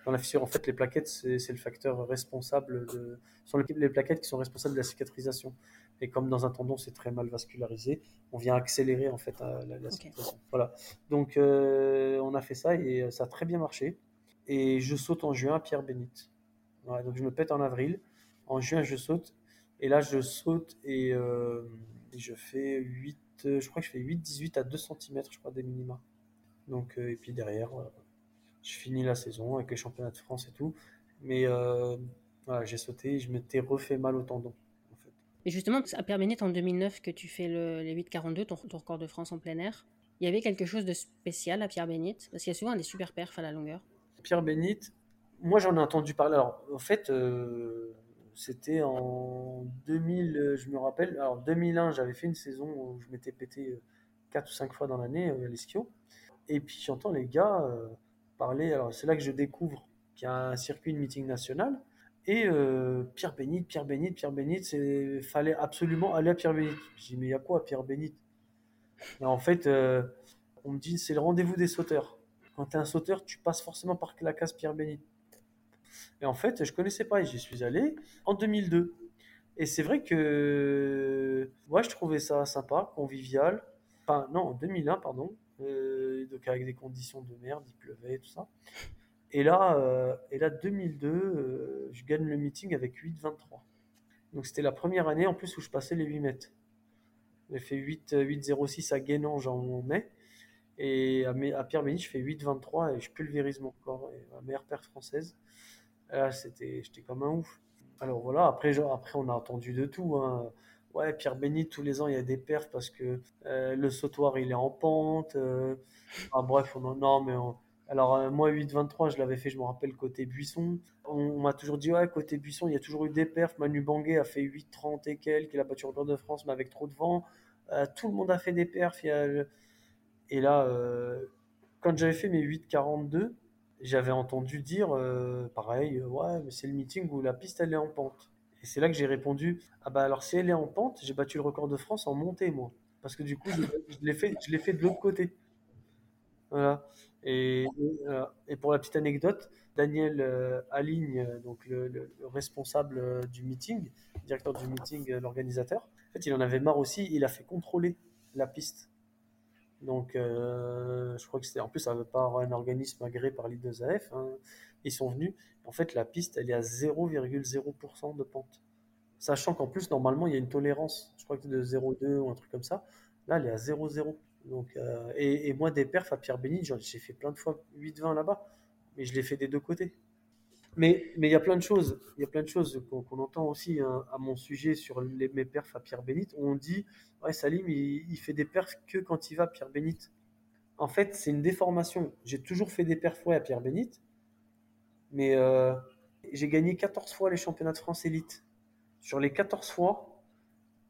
dans la fissure. En fait, les plaquettes, c'est le facteur responsable de sont les plaquettes qui sont responsables de la cicatrisation. Et comme dans un tendon, c'est très mal vascularisé, on vient accélérer en fait la, cicatrisation. Voilà. Donc, on a fait ça et ça a très bien marché. Et je saute en juin à Pierre Bénite donc je me pète en avril. En juin, je saute. Et là, je saute et, euh, je fais 8, euh, je crois que je fais 8, 18 à 2 cm, je crois, des minima. Donc, euh, et puis derrière, je finis la saison avec les championnats de France et tout. Mais voilà, j'ai sauté je m'étais refait mal au tendon. En fait. Et justement, à Pierre-Bénite en 2009 que tu fais le, les 8,42, ton, ton record de France en plein air, il y avait quelque chose de spécial à Pierre-Bénite Parce qu'il y a souvent des super perfs à la longueur. Pierre-Bénite, moi, j'en ai entendu parler. Alors, en fait, euh, c'était en 2000, euh, je me rappelle. Alors, 2001, j'avais fait une saison où je m'étais pété 4 euh, ou 5 fois dans l'année, les skis. Et puis, j'entends les gars parler. Alors, c'est là que je découvre qu'il y a un circuit de meeting national. Et Pierre Bénite, Pierre Bénite, Pierre Bénite, il fallait absolument aller à Pierre Bénite. Je dis, mais il y a quoi à Pierre Bénite? Et en fait, on me dit, c'est le rendez-vous des sauteurs. Quand tu es un sauteur, tu passes forcément par la case Pierre Bénite. Et en fait, je connaissais pas et j'y suis allé en 2002. Et c'est vrai que moi, je trouvais ça sympa, convivial. Enfin, non, en 2001, pardon. Euh, donc avec des conditions de merde, il pleuvait, tout ça. Et là, euh, et là 2002, euh, je gagne le meeting avec 8,23. Donc c'était la première année en plus où je passais les 8 mètres. J'ai fait 8,06 à Guénan en mai. Et à, à Pierre-Bénit, je fais 8,23 et je pulvérise mon corps. Et ma meilleure paire française. Là, c'était, j'étais comme un ouf. Alors voilà, après, après on a entendu de tout. Hein. Ouais, Pierre Bénit, tous les ans, il y a des perfs parce que euh, le sautoir, il est en pente. Euh. Bref, on en... non, mais alors euh, moi, 8-23, je l'avais fait, je me rappelle, côté Buisson. On, m'a toujours dit, ouais, côté Buisson, il y a toujours eu des perfs. Manu Banguet a fait 8-30 et quelques, il a battu le de France, mais avec trop de vent. tout le monde a fait des perfs. Et là, quand j'avais fait mes 8-42, j'avais entendu dire euh, pareil, euh, ouais, mais c'est le meeting où la piste elle est en pente. Et c'est là que j'ai répondu, ah bah alors si elle est en pente, j'ai battu le record de France en montée moi, parce que du coup je, l'ai fait, de l'autre côté. Voilà. Et, euh, pour la petite anecdote, Daniel euh, Aligne, euh, donc le, le- le responsable du meeting, directeur du meeting, l'organisateur, en fait, il en avait marre aussi, il a fait contrôler la piste. Donc, je crois que c'était en plus ça par un organisme agréé par l'I2AF. hein. Ils sont venus. En fait, la piste, elle est à 0,0% de pente. Sachant qu'en plus, normalement, il y a une tolérance, je crois que de 0,2 ou un truc comme ça. Là, elle est à 0,0. Donc, euh, et, moi, des perfs à Pierre Bénite, j'en- j'ai fait plein de fois 8-20 là-bas, mais je l'ai fait des deux côtés. Mais il y a plein de choses, il y a plein de choses qu'on entend aussi hein, à mon sujet sur les, mes perfs à Pierre Bénite. On dit, ouais, Salim, il, il fait des perfs que quand il va à Pierre Bénite. En fait, c'est une déformation. J'ai toujours fait des perfs ouais, à Pierre Bénite, mais euh, j'ai gagné 14 fois les championnats de France élite. Sur les 14 fois,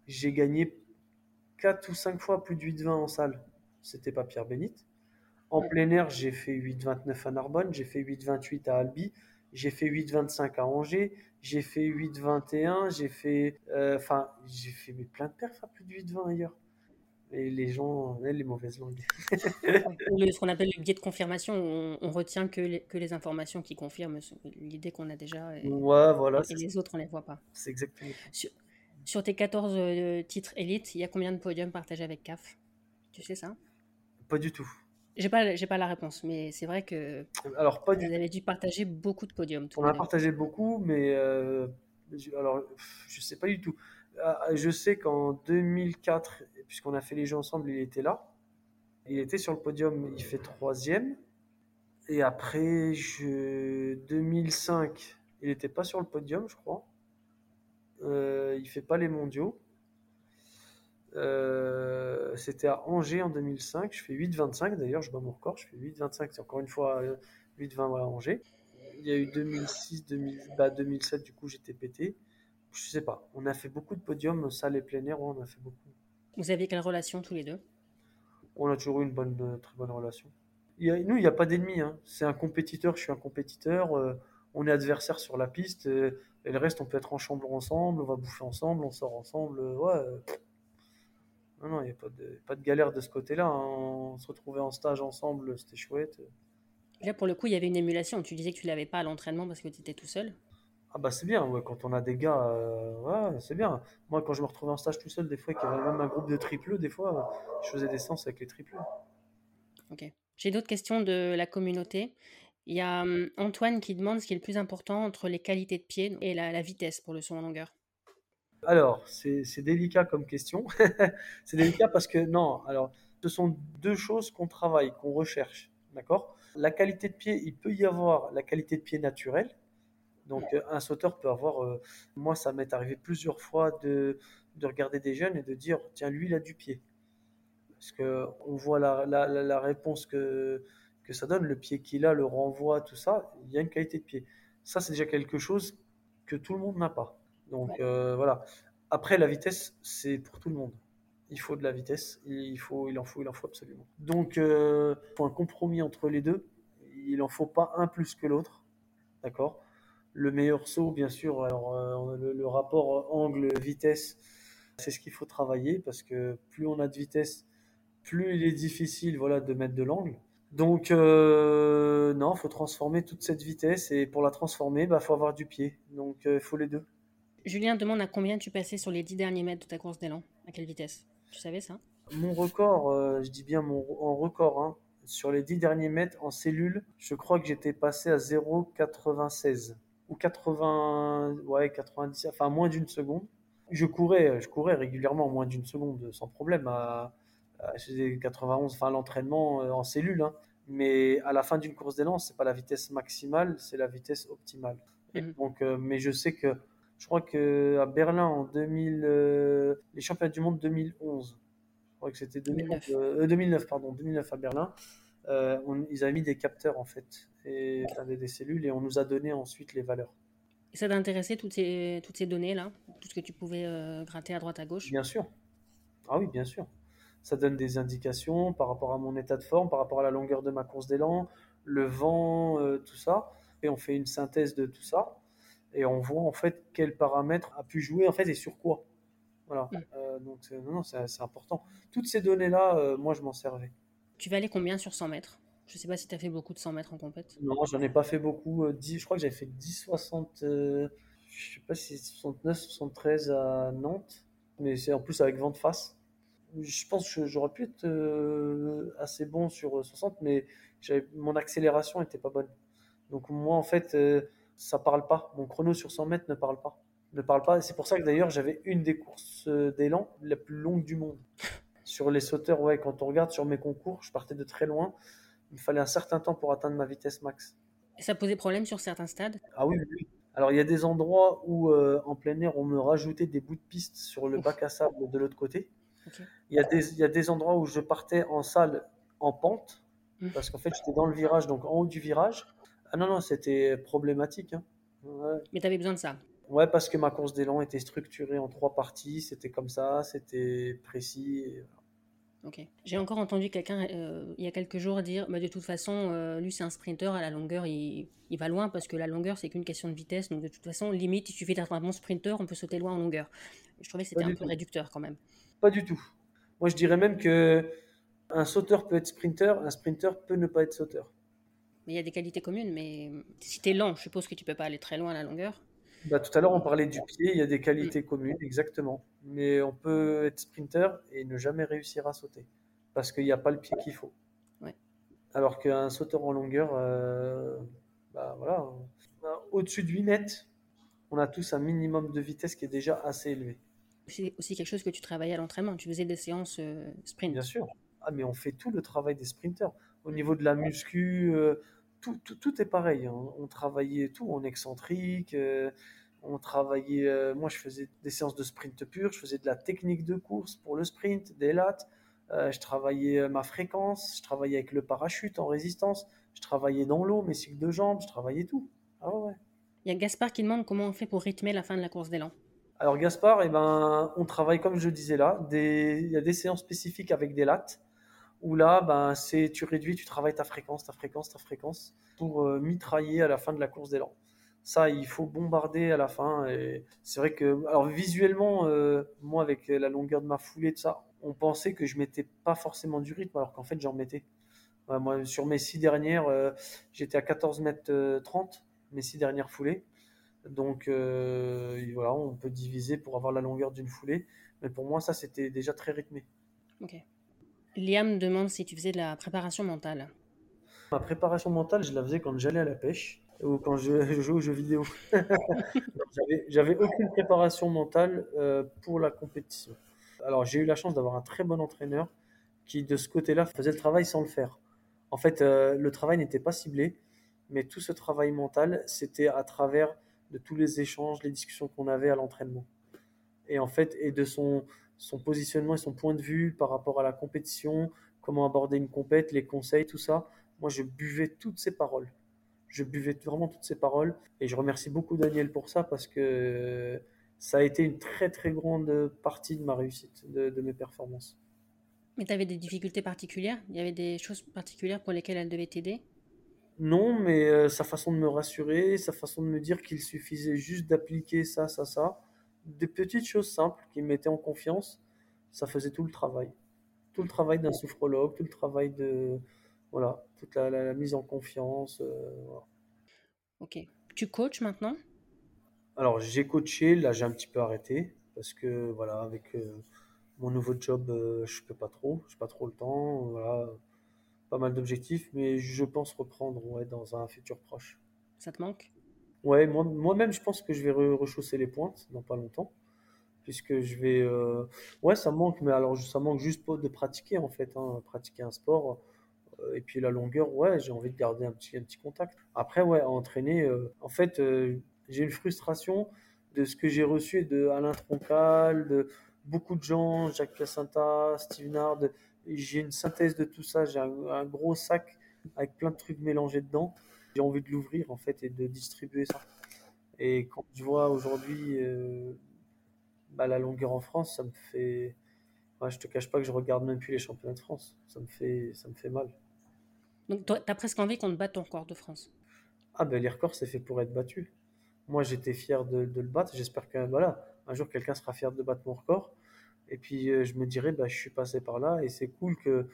j'ai gagné 4 ou 5 fois plus de 8-20 en salle. C'était pas Pierre Bénite. En plein air, j'ai fait 8,29 à Narbonne, j'ai fait 8,28 à Albi, j'ai fait 8,25 à Angers, j'ai fait 8,21, j'ai fait, euh, j'ai fait mais plein de perfs à plus de 8,20 ailleurs. Et les gens, les mauvaises langues. Le- ce qu'on appelle le biais de confirmation, on, on retient que les, que les informations qui confirment l'idée qu'on a déjà et, Ouais, voilà, et les autres, on les voit pas. c'est exactement. Sur, sur tes 14 euh, titres élites, il y a combien de podiums partagés avec CAF? Tu sais ça? Pas du tout. J'ai pas, j'ai pas la réponse, mais c'est vrai que Alors, pas vous du avez dû partager beaucoup de podiums On a partagé beaucoup, mais euh, je- alors je sais pas du tout. Ah, Je sais qu'en 2004, puisqu'on a fait les jeux ensemble, il était là. Il était sur le podium, il fait troisième. Et après, je... 2005, il n'était pas sur le podium, je crois. Euh, il fait pas les mondiaux. Euh, c'était à Angers en 2005. Je fais 8,25 d'ailleurs, je bats mon record. Je fais 8,25, c'est encore une fois euh, 8,20 à Angers. Il y a eu 2006, 2000, bah 2007, du coup j'étais pété. Je sais pas. On a fait beaucoup de podiums, salle et plein air, ouais, on a fait beaucoup. Vous aviez quelle relation tous les deux? On a toujours eu une bonne, euh, très bonne relation. Il a- nous, il n'y a pas d'ennemi. Hein. C'est un compétiteur, je suis un compétiteur. euh, on est adversaires sur la piste. euh, et le reste, on peut être en chambre ensemble, on va bouffer ensemble, on sort ensemble. euh, ouais. euh, non, non, il n'y a pas de, pas de galère de ce côté-là. hein. On se retrouvait en stage ensemble, c'était chouette. Là, pour le coup, il y avait une émulation. Tu disais que tu l'avais pas à l'entraînement parce que tu étais tout seul. Ah bah c'est bien, ouais, quand on a des gars, euh, ouais, c'est bien. Moi, quand je me retrouvais en stage tout seul, des fois, qu'il y avait même un groupe de tripleux, des fois, euh, je faisais des séances avec les tripleux. Ok. J'ai d'autres questions de la communauté. Il y a hum, Antoine qui demande ce qui est le plus important entre les qualités de pied et la, la vitesse pour le saut en longueur. Alors, c'est c'est délicat comme question. C'est délicat parce que, non, alors, ce sont deux choses qu'on travaille, qu'on recherche, d'accord? La qualité de pied, il peut y avoir la qualité de pied naturelle. Donc, euh, un sauteur peut avoir, euh, moi, ça m'est arrivé plusieurs fois de, de regarder des jeunes et de dire, tiens, lui, il a du pied. Parce que on voit la, la, réponse que, que ça donne, le pied qu'il a, le renvoi, tout ça, il y a une qualité de pied. Ça, c'est déjà quelque chose que tout le monde n'a pas. Donc, euh, voilà. Après, la vitesse, c'est pour tout le monde. Il faut de la vitesse, il, faut, il en faut, il en faut absolument. Donc, euh, faut un compromis entre les deux. Il en faut pas un plus que l'autre, d'accord? Le meilleur saut, bien sûr, alors euh, le, le rapport angle-vitesse, c'est ce qu'il faut travailler parce que plus on a de vitesse, plus il est difficile, voilà, de mettre de l'angle. Donc, euh, non, il faut transformer toute cette vitesse et pour la transformer, il bah, faut avoir du pied. Donc, il euh, faut les deux. Julien demande à combien tu passais sur les 10 derniers mètres de ta course d'élan? À quelle vitesse? Tu savais ça? Mon record, je dis bien mon en record, hein, sur les 10 derniers mètres en cellule, je crois que j'étais passé à 0,96 ou 80, ouais, 90, enfin moins d'une seconde. Je courais, je courais régulièrement moins d'une seconde sans problème à, à je faisais 91, enfin l'entraînement euh, en cellule. hein. Mais à la fin d'une course d'élan, c'est pas la vitesse maximale, c'est la vitesse optimale. Et Mhm. donc, euh, mais je sais que je crois que à Berlin en 2000, euh, les championnats du monde 2011, je crois que c'était 2009. 2009. euh, 2009, pardon, 2009 à Berlin. euh, on- ils avaient mis des capteurs en fait, et, des, cellules, et on nous a donné ensuite les valeurs. Et ça t'intéressait toutes ces, toutes ces données-là Tout ce que tu pouvais euh, gratter à droite à gauche? Bien sûr. Ah oui, bien sûr. Ça donne des indications par rapport à mon état de forme, par rapport à la longueur de ma course d'élan, le vent, euh, tout ça. Et on fait une synthèse de tout ça. Et on voit en fait quel paramètre a pu jouer en fait et sur quoi. Voilà. Mm. Euh, donc c'est, non, non, c'est, c'est important. Toutes ces données-là, moi je m'en servais. Tu valais combien sur 100 mètres? Je sais pas si tu as fait beaucoup de 100 mètres en compète. Non, j'en ai pas fait beaucoup. 10, je crois que j'avais fait 10, 60, je sais pas si c'est 69, 73 à Nantes, mais c'est en plus avec vent de face. Je pense que j'aurais pu être assez bon sur 60, mais mon accélération était pas bonne. Donc moi, en fait, ça parle pas. Mon chrono sur 100 mètres ne parle pas. Ne parle pas. C'est pour ça que d'ailleurs, j'avais une des courses d'élan la plus longue du monde. Sur les sauteurs, ouais, quand on regarde sur mes concours, je partais de très loin. Il me fallait un certain temps pour atteindre ma vitesse max. Et ça posait problème sur certains stades? Ah oui, oui. Alors il y a des endroits où euh, en plein air on me rajoutait des bouts de piste sur le bac à sable de l'autre côté. Il, y a des, il y a des endroits où je partais en salle en pente mmh. parce qu'en fait j'étais dans le virage, donc en haut du virage. Ah non, non, c'était problématique. Hein. Mais tu avais besoin de ça? Ouais, parce que ma course d'élan était structurée en trois parties, c'était comme ça, c'était précis. Ok. J'ai encore entendu quelqu'un euh, il y a quelques jours dire bah, de toute façon, euh, lui c'est un sprinter, à la longueur il, il, va loin parce que la longueur c'est qu'une question de vitesse. Donc de toute façon, limite, il suffit d'être un bon sprinter, on peut sauter loin en longueur. Je trouvais que c'était un peu réducteur quand même. Pas du tout. Moi je dirais même que un sauteur peut être sprinter, un sprinter peut ne pas être sauteur. Mais il y a des qualités communes, mais si tu es lent, je suppose que tu peux pas aller très loin à la longueur. Bah, tout à l'heure, on parlait du pied, il y a des qualités communes, exactement. Mais on peut être sprinter et ne jamais réussir à sauter parce qu'il n'y a pas le pied qu'il faut. Alors qu'un sauteur en longueur, euh, bah, voilà, au-dessus de 8 mètres, on a tous un minimum de vitesse qui est déjà assez élevé. C'est aussi quelque chose que tu travaillais à l'entraînement, tu faisais des séances euh, sprint. Bien sûr. Ah, mais on fait tout le travail des sprinters. Au niveau de la muscu, euh, tout, tout, est pareil. Hein. On travaillait tout en excentrique. Euh, on travaillait. Euh, moi, je faisais des séances de sprint pur. Je faisais de la technique de course pour le sprint, des lattes. Euh, je travaillais ma fréquence. Je travaillais avec le parachute en résistance. Je travaillais dans l'eau, mes cycles de jambes. Je travaillais tout. Ah ouais. Il y a Gaspard qui demande comment on fait pour rythmer la fin de la course d'élan. Alors Gaspard, eh ben, on travaille comme je disais là. Des... Il y a des séances spécifiques avec des lattes où là, ben, c'est tu réduis, tu travailles ta fréquence, ta fréquence, ta fréquence pour euh, mitrailler à la fin de la course d'élan. Ça, il faut bombarder à la fin. Et c'est vrai que, alors visuellement, euh, moi, avec la longueur de ma foulée, tout ça, on pensait que je mettais pas forcément du rythme, alors qu'en fait, j'en mettais. moi, sur mes six dernières, euh, j'étais à 14 mètres 30, mes six dernières foulées. Donc voilà, on peut diviser pour avoir la longueur d'une foulée. Mais pour moi, ça, c'était déjà très rythmé. Ok. Liam demande si tu faisais de la préparation mentale. Ma préparation mentale, je la faisais quand j'allais à la pêche ou quand je, jouais aux jeux vidéo. J'avais aucune préparation mentale euh, pour la compétition. Alors j'ai eu la chance d'avoir un très bon entraîneur qui de ce côté-là faisait le travail sans le faire. En fait, euh, le travail n'était pas ciblé, mais tout ce travail mental, c'était à travers de tous les échanges, les discussions qu'on avait à l'entraînement. Et en fait, et de son, son positionnement et son point de vue par rapport à la compétition, comment aborder une compète, les conseils, tout ça. Moi, je buvais toutes ces paroles. Je buvais vraiment toutes ces paroles et je remercie beaucoup Daniel pour ça parce que ça a été une très très grande partie de ma réussite, de, mes performances. Mais tu avais des difficultés particulières? Il y avait des choses particulières pour lesquelles elle devait t'aider? Non, mais euh, sa façon de me rassurer, sa façon de me dire qu'il suffisait juste d'appliquer ça, ça, ça des petites choses simples qui me mettaient en confiance, ça faisait tout le travail. Tout le travail d'un sophrologue, tout le travail de. Voilà, toute la, mise en confiance. Euh, ok. Tu coaches maintenant? Alors, j'ai coaché, là, j'ai un petit peu arrêté parce que, voilà, avec euh, mon nouveau job, euh, je peux pas trop, je pas trop le temps. Voilà, pas mal d'objectifs, mais je pense reprendre ouais, dans un futur proche. Ça te manque? Ouais, moi-même, je pense que je vais rechausser les pointes dans pas longtemps. Puisque je vais. Euh, ouais, ça manque, mais alors ça manque juste de pratiquer en fait. Hein, pratiquer un sport. Euh, et puis la longueur, ouais, j'ai envie de garder un petit, contact. Après, ouais, entraîner. Euh, en fait, j'ai une frustration de ce que j'ai reçu de Alain Troncal, de beaucoup de gens, Jacques Placenta, Steve Nard. J'ai une synthèse de tout ça. J'ai un gros sac avec plein de trucs mélangés dedans j'ai envie de l'ouvrir en fait et de distribuer ça. Et quand je vois aujourd'hui euh, bah, la longueur en France, ça me fait. Moi, je te cache pas que je regarde même plus les championnats de France. Ça me fait, ça me fait mal. Donc, tu as presque envie qu'on te batte ton record de France Ah, ben les records, c'est fait pour être battu. Moi, j'étais fier de, le battre. J'espère que voilà, un jour, quelqu'un sera fier de battre mon record. Et puis, euh, je me dirais, bah, je suis passé par là et c'est cool que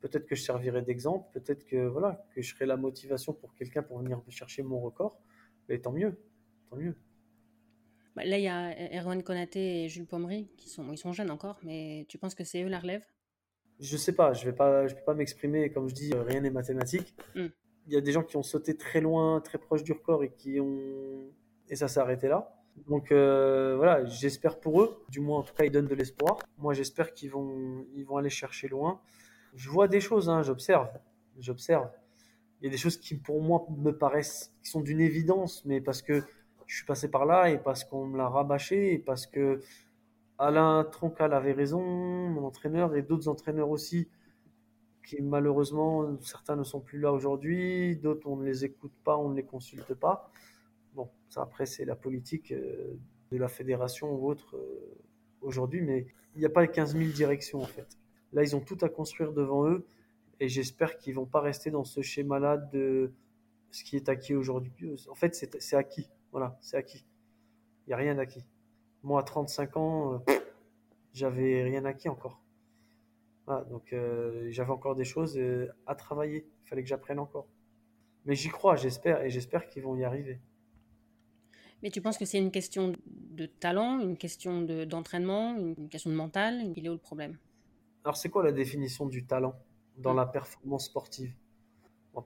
Peut-être que je servirai d'exemple, peut-être que voilà, que je serai la motivation pour quelqu'un pour venir chercher mon record. Mais tant mieux, tant mieux. Bah, là, il y a Erwan Konaté et Jules Pommery qui sont, ils sont jeunes encore, mais tu penses que c'est eux la relève? Je sais pas, je vais pas, je peux pas m'exprimer. Comme je dis, rien n'est mathématique. Hmm. Il y a des gens qui ont sauté très loin, très proche du record et qui ont et ça s'est arrêté là. Donc euh, voilà, j'espère pour eux. Du moins, en tout cas, ils donnent de l'espoir. Moi, j'espère qu'ils vont, ils vont aller chercher loin. Je vois des choses, hein, j'observe, j'observe. Il y a des choses qui, pour moi, me paraissent, qui sont d'une évidence, mais parce que je suis passé par là et parce qu'on me l'a rabâché et parce que Alain Troncal avait raison, mon entraîneur et d'autres entraîneurs aussi, qui malheureusement, certains ne sont plus là aujourd'hui, d'autres on ne les écoute pas, on ne les consulte pas. Bon, ça après c'est la politique euh, de la fédération ou autre euh, aujourd'hui, mais il n'y a pas 15 000 directions en fait. Là, ils ont tout à construire devant eux et j'espère qu'ils vont pas rester dans ce schéma-là de ce qui est acquis aujourd'hui. En fait, c'est acquis. Voilà, c'est acquis. Il n'y a rien d'acquis. Moi, à 35 ans, euh, j'avais rien acquis encore. donc j'avais encore des choses à travailler. Il fallait que j'apprenne encore. Mais j'y crois, j'espère, et j'espère qu'ils vont y arriver. Mais tu penses que c'est une question de talent, une question d'entraînement, une question de mental? Il est où le problème? Alors, c'est quoi la définition du talent dans la performance sportive?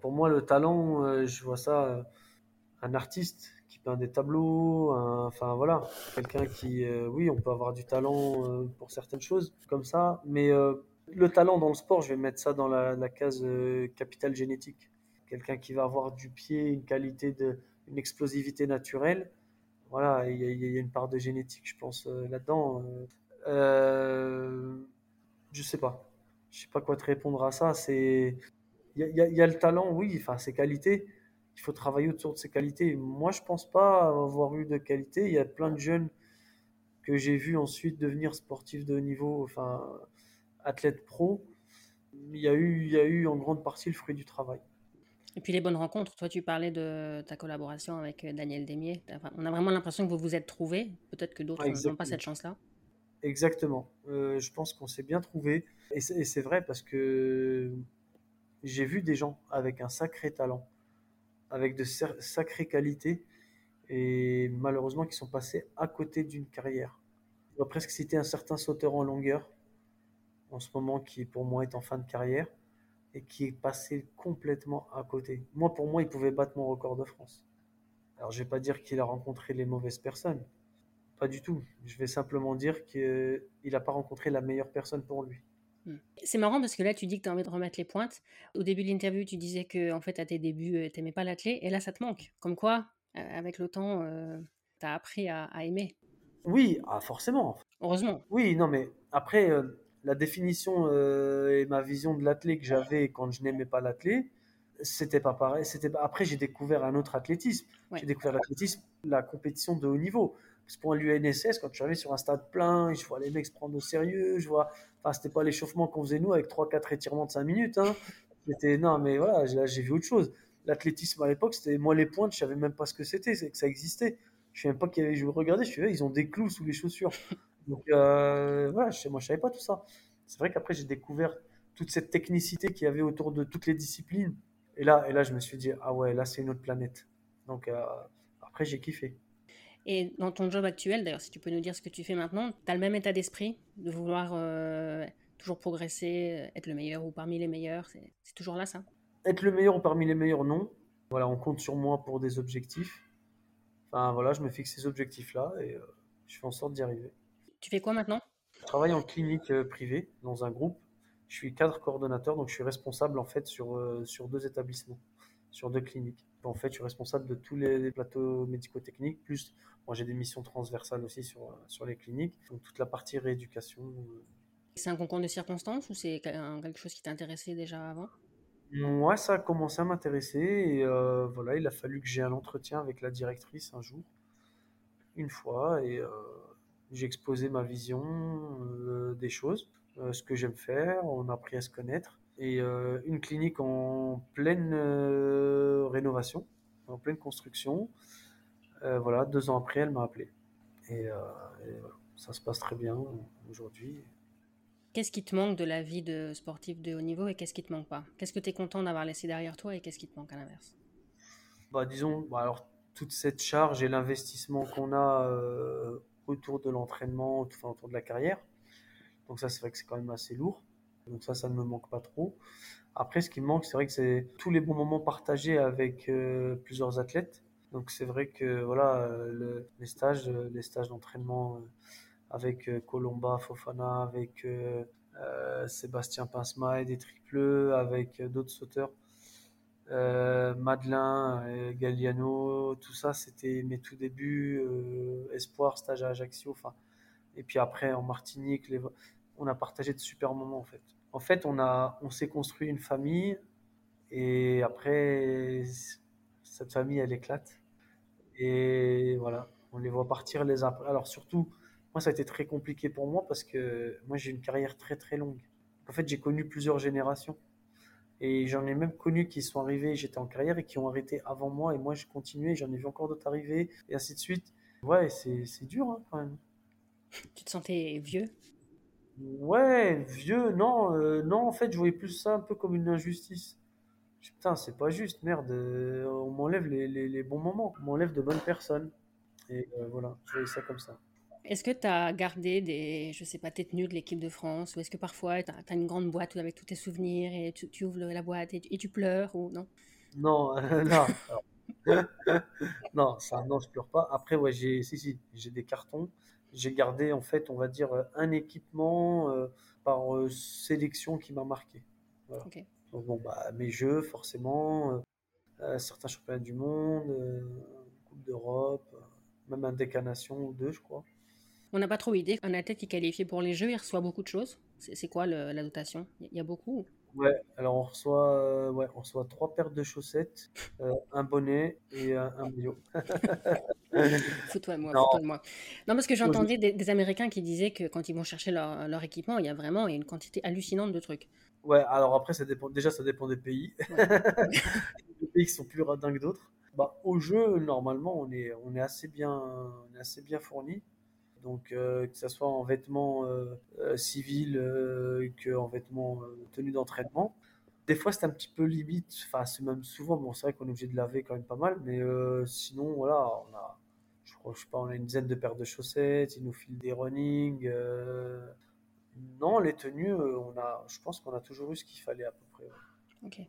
Pour moi, le talent, euh, je vois ça, euh, un artiste qui peint des tableaux, enfin voilà, quelqu'un qui, euh, oui, on peut avoir du talent pour certaines choses comme ça, mais le talent dans le sport, je vais mettre ça dans la, case capital génétique. Quelqu'un qui va avoir du pied, une qualité de, une explosivité naturelle, voilà, il y, a une part de génétique, je pense, euh, là-dedans. Euh, euh, je sais pas. Je sais pas quoi te répondre à ça. C'est, il y, a, le talent, oui, enfin ses qualités. Il faut travailler autour de ses qualités. Moi, je pense pas avoir eu de qualité. Il y a plein de jeunes que j'ai vus ensuite devenir sportifs de haut niveau, enfin athlètes pro. Il y a eu, il y a eu en grande partie le fruit du travail. Et puis les bonnes rencontres. Toi, tu parlais de ta collaboration avec euh, Daniel Demier. On a vraiment l'impression que vous vous êtes trouvés. Peut-être que d'autres n'ont pas cette chance-là. Exactement. Euh, je pense qu'on s'est bien trouvé. Et c'est vrai parce que j'ai vu des gens avec un sacré talent, avec de sacrées qualités, et malheureusement qui sont passés à côté d'une carrière. On va presque citer un certain sauteur en longueur, en ce moment, qui pour moi est en fin de carrière et qui est passé complètement à côté. Moi, pour moi, il pouvait battre mon record de France. Alors, je vais pas dire qu'il a rencontré les mauvaises personnes. Pas du tout. Je vais simplement dire qu'il n'a pas rencontré la meilleure personne pour lui. Hmm. C'est marrant parce que là, tu dis que tu as envie de remettre les pointes. Au début de l'interview, tu disais que en fait, à tes débuts, euh, tu n'aimais pas l'athlète et là, ça te manque. Comme quoi, euh, avec le temps, euh, tu as appris à, aimer. Oui, ah, forcément. Heureusement. Oui, non, mais après, la définition euh, et ma vision de l'athlète que j'avais quand je n'aimais pas l'athlète, c'était pas pareil. C'était après j'ai découvert un autre athlétisme. J'ai découvert l'athlétisme, la compétition de haut niveau. Parce que pour l'UNSS, quand je suis arrivé sur un stade plein, je vois les mecs se prendre au sérieux, je vois, enfin c'était pas l'échauffement qu'on faisait nous avec 3-4 étirements de 5 minutes. Hein. C'était non mais voilà, j'ai vu autre chose. L'athlétisme à l'époque, c'était moi les pointes, je savais même pas ce que c'était, c'est que ça existait. Je savais même pas qu'il y avait. Je regardais, je suis ils ont des clous sous les chaussures. Donc euh, voilà, moi je savais pas tout ça. C'est vrai qu'après j'ai découvert toute cette technicité qu'il y avait autour de toutes les disciplines. Et là, et là je me suis dit, ah ouais, là c'est une autre planète. Donc euh, après j'ai kiffé. Et dans ton job actuel, d'ailleurs, si tu peux nous dire ce que tu fais maintenant, tu as le même état d'esprit de vouloir euh, toujours progresser, être le meilleur ou parmi les meilleurs C'est toujours là ça? Être le meilleur ou parmi les meilleurs, non. Voilà, on compte sur moi pour des objectifs. Enfin voilà, je me fixe ces objectifs-là et je fais en sorte d'y arriver. Tu fais quoi maintenant? Je travaille en clinique euh, privée dans un groupe. Je suis cadre coordonnateur, donc je suis responsable en fait sur, euh, sur deux établissements, sur deux cliniques. En fait, je suis responsable de tous les, plateaux médico-techniques, plus moi j'ai des missions transversales aussi sur, euh, sur les cliniques, donc toute la partie rééducation. C'est un concours de circonstances ou c'est quelque chose qui t'intéressait déjà avant? Moi, ça a commencé à m'intéresser et voilà, il a fallu que j'ai un entretien avec la directrice un jour, une fois, et j'ai exposé ma vision euh, des choses, euh, ce que j'aime faire, on a appris à se connaître. Et euh, une clinique en pleine rénovation, en pleine construction. voilà, deux ans après, elle m'a appelé. Et, ça se passe très bien aujourd'hui. Qu'est-ce qui te manque de la vie de sportif de haut niveau et qu'est-ce qui te manque pas? Qu'est-ce que tu es content d'avoir laissé derrière toi et qu'est-ce qui te manque à l'inverse? Bah, Disons, bah, alors toute cette charge et l'investissement qu'on a euh, autour de l'entraînement, enfin, autour de la carrière. Donc ça, c'est vrai que c'est quand même assez lourd. Donc ça, ça ne me manque pas trop. Après, ce qui me manque, c'est vrai que c'est tous les bons moments partagés avec euh, plusieurs athlètes. Donc c'est vrai que voilà, le, les stages, les stages d'entraînement avec euh, Colomba, Fofana, avec euh, euh, Sébastien et des tripleux, avec d'autres sauteurs. Euh, Madelin, Galliano, tout ça, c'était mes tout débuts, Espoir, stage à Ajaccio, et puis après en Martinique, les... on a partagé de super moments en fait. En fait, on a, on s'est construit une famille, et après, cette famille, elle éclate, et voilà, on les voit partir les uns. Alors surtout, moi, ça a été très compliqué pour moi parce que moi, j'ai une carrière très très longue. En fait, j'ai connu plusieurs générations. Et j'en ai même connu qui sont arrivés, j'étais en carrière et qui ont arrêté avant moi. Et moi, j'ai continué, j'en ai vu encore d'autres arriver, et ainsi de suite. Ouais, c'est dur hein, quand même. Tu te sentais vieux? Ouais, vieux, non. Euh, non, en fait, je voyais plus ça un peu comme une injustice. Putain, c'est pas juste, merde. Euh, on m'enlève les, les, les, bons moments, on m'enlève de bonnes personnes. Et euh, voilà, je voyais ça comme ça. Est-ce que tu as gardé des, je sais pas, tes tenues de l'équipe de France Ou est-ce que parfois tu as, une grande boîte avec tous tes souvenirs et tu, ouvres la boîte et tu, pleures ou non? Non, non. non, ça, non, je pleure pas. Après, ouais, j'ai, si, si, j'ai des cartons. J'ai gardé, en fait, on va dire, un équipement euh, par euh, sélection qui m'a marqué. Voilà. Donc, bon, bah, mes jeux, forcément, euh, certains championnats du monde, Coupe d'Europe, même un décanation ou deux, je crois. On n'a pas trop idée. Un athlète qui est qualifié pour les Jeux, il reçoit beaucoup de choses. C'est quoi le, la dotation? Il y a beaucoup Ouais, alors on reçoit, euh, ouais, on reçoit trois paires de chaussettes, euh, un bonnet et un, un maillot. fous-toi de moi, fous-toi de moi. Non, parce que j'entendais des, des, Américains qui disaient que quand ils vont chercher leur, leur équipement, il y a vraiment une quantité hallucinante de trucs. Ouais, alors après, ça dépend, déjà, ça dépend des pays. Ouais. des pays qui sont plus radins que d'autres. Bah, au jeu, normalement, on est, on est assez bien, on est assez bien fourni. Donc, euh, que ce soit en vêtements euh, euh, civils euh, que en vêtements tenue d'entraînement. Des fois, c'est un petit peu limite. Enfin, c'est même souvent. Bon, c'est vrai qu'on est obligé de laver quand même pas mal, mais sinon, voilà, on a, je crois, je sais pas, on a une dizaine de paires de chaussettes. Ils nous filent des running. non, les tenues, on a, je pense qu'on a toujours eu ce qu'il fallait à peu près. Ok.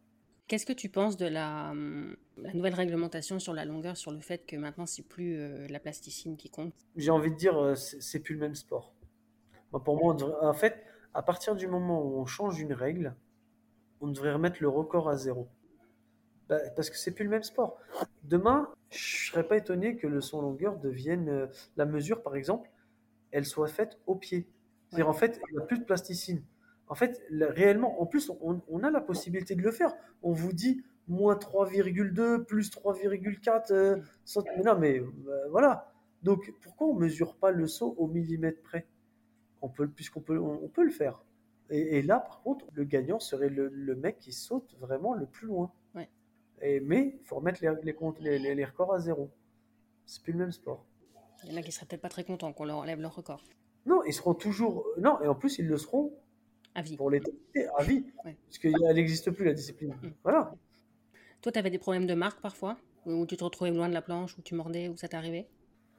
Qu'est-ce que tu penses de la, hum, la, nouvelle réglementation sur la longueur, sur le fait que maintenant c'est plus euh, la plasticine qui compte J'ai envie de dire, euh, c'est plus le même sport. Pour moi, devrait, en fait, à partir du moment où on change une règle, on devrait remettre le record à zéro. Bah, parce que c'est plus le même sport. Demain, je serais pas étonné que le son longueur devienne euh, la mesure, par exemple, elle soit faite au pied. C'est-à-dire, en fait, il n'y a plus de plasticine. En fait, réellement, en plus, on, on, a la possibilité de le faire. On vous dit moins 3,2, plus 3,4 euh, Mais non, mais euh, voilà. Donc, pourquoi on mesure pas le saut au millimètre près? On peut, Puisqu'on peut, on, on, peut le faire. Et, et, là, par contre, le gagnant serait le, le, mec qui saute vraiment le plus loin. Ouais. Et, mais il faut remettre les, les, les, les records à zéro. C'est plus le même sport. Il y en a qui seraient peut-être pas très contents qu'on leur enlève leur record. Non, ils seront toujours. Non, et en plus, ils le seront à vie. Pour l'éternité, à vie. Ouais. Parce qu'elle n'existe plus, la discipline. Mmh. Voilà. Toi, tu avais des problèmes de marque parfois Où tu te retrouvais loin de la planche, où tu mordais, où ça t'arrivait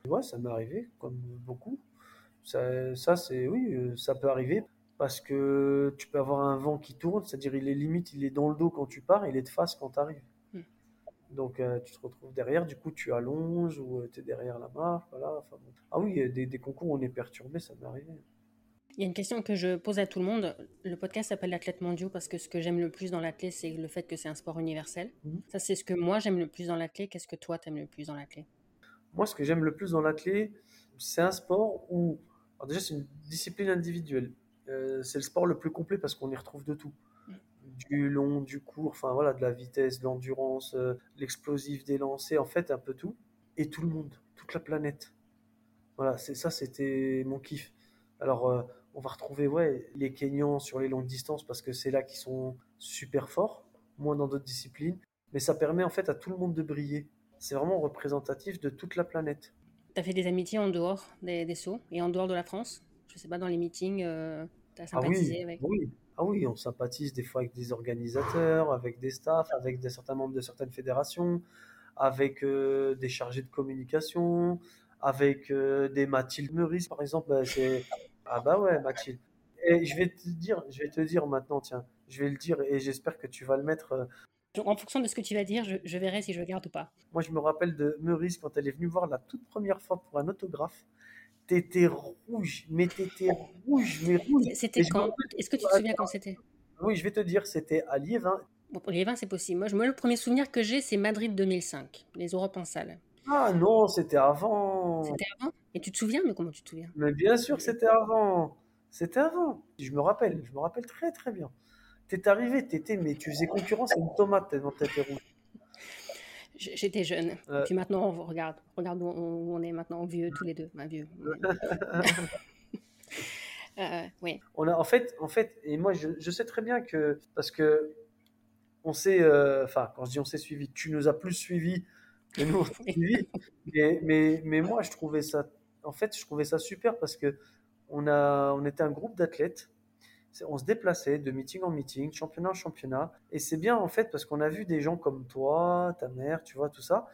Ouais, ça m'est arrivé, comme beaucoup. Ça, ça c'est oui, euh, ça peut arriver parce que tu peux avoir un vent qui tourne, c'est-à-dire il est limite, il est dans le dos quand tu pars, il est de face quand tu arrives. Mmh. Donc euh, tu te retrouves derrière, du coup tu allonges ou euh, tu es derrière la marque. Voilà. Enfin, bon. Ah oui, des, des, concours où on est perturbé, ça m'est arrivé. Il y a une question que je pose à tout le monde. Le podcast s'appelle l'athlète mondiaux parce que ce que j'aime le plus dans l'athlète, c'est le fait que c'est un sport universel. Mmh. Ça, c'est ce que moi j'aime le plus dans l'athlète. Qu'est-ce que toi t'aimes le plus dans l'athlète? Moi, ce que j'aime le plus dans l'athlète, c'est un sport où, alors déjà, c'est une discipline individuelle. Euh, c'est le sport le plus complet parce qu'on y retrouve de tout. Mmh. Du long, du court, enfin voilà, de la vitesse, de l'endurance, euh, l'explosif, des lancers, en fait, un peu tout. Et tout le monde, toute la planète. Voilà, c'est ça, c'était mon kiff. Alors, euh, on va retrouver ouais, les Kenyans sur les longues distances parce que c'est là qu'ils sont super forts, moins dans d'autres disciplines. Mais ça permet en fait à tout le monde de briller. C'est vraiment représentatif de toute la planète. Tu as fait des amitiés en dehors des, des, sauts et en dehors de la France? Je sais pas, dans les meetings euh... Tu as Ah sympathisé oui, avec. oui, ah oui, on sympathise des fois avec des organisateurs, avec des staffs, avec des certains membres de certaines fédérations, avec euh, des chargés de communication, avec euh, des Mathilde Meurice, par exemple. bah, c'est... Ah bah ouais, Mathilde. Et je vais te dire, je vais te dire maintenant, tiens, je vais le dire et j'espère que tu vas le mettre. euh, Donc, en fonction de ce que tu vas dire, je, je verrai si je le garde ou pas. Moi, je me rappelle de Meurice quand elle est venue voir la toute première fois pour un autographe. T'étais rouge, mais t'étais rouge, mais rouge. C'était Et je me quand rappelle- Est-ce que tu te souviens quand c'était? Oui, je vais te dire, c'était à Liévin. Bon, pour les vins, c'est possible. Moi, je- moi, le premier souvenir que j'ai, c'est Madrid 2005, les Europes en salle. Ah non, c'était avant. C'était avant? Et tu te souviens Mais comment tu te souviens? Mais bien sûr, c'était avant. C'était avant. Je me rappelle, je me rappelle très très bien. T'es arrivé, t'étais, mais tu faisais concurrence à une tomate tellement t'étais rouge. J'étais jeune. Euh. Puis maintenant, on regarde, regarde où on, est maintenant, vieux tous les deux. Bah, vieux. Euh, oui. On a, en fait, en fait, et moi je, je sais très bien que parce que on s'est, euh, enfin quand je dis on s'est suivi, tu nous as plus suivi que nous. Mais, mais, mais moi je trouvais ça, en fait, je trouvais ça super parce que on a, on était un groupe d'athlètes. On se déplaçait de meeting en meeting, championnat en championnat. Et c'est bien en fait parce qu'on a vu des gens comme toi, ta mère, tu vois, tout ça,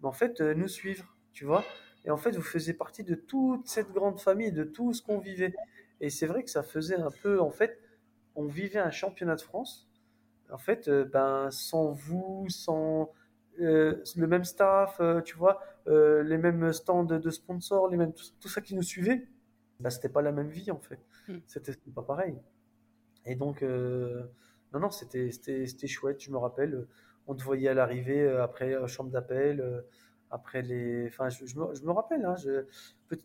mais en fait euh, nous suivre, tu vois. Et en fait, vous faisiez partie de toute cette grande famille, de tout ce qu'on vivait. Et c'est vrai que ça faisait un peu, en fait, on vivait un championnat de France. En fait, euh, ben, sans vous, sans euh, le même staff, euh, tu vois, euh, les mêmes stands de sponsors, les mêmes, tout, tout ça qui nous suivait, ben, c'était pas la même vie, en fait. Mm. C'était pas pareil. Et donc, non, non, c'était chouette, je me rappelle. On te voyait à l'arrivée, après chambre d'appel, après les. Enfin, je, je me, je me rappelle, hein,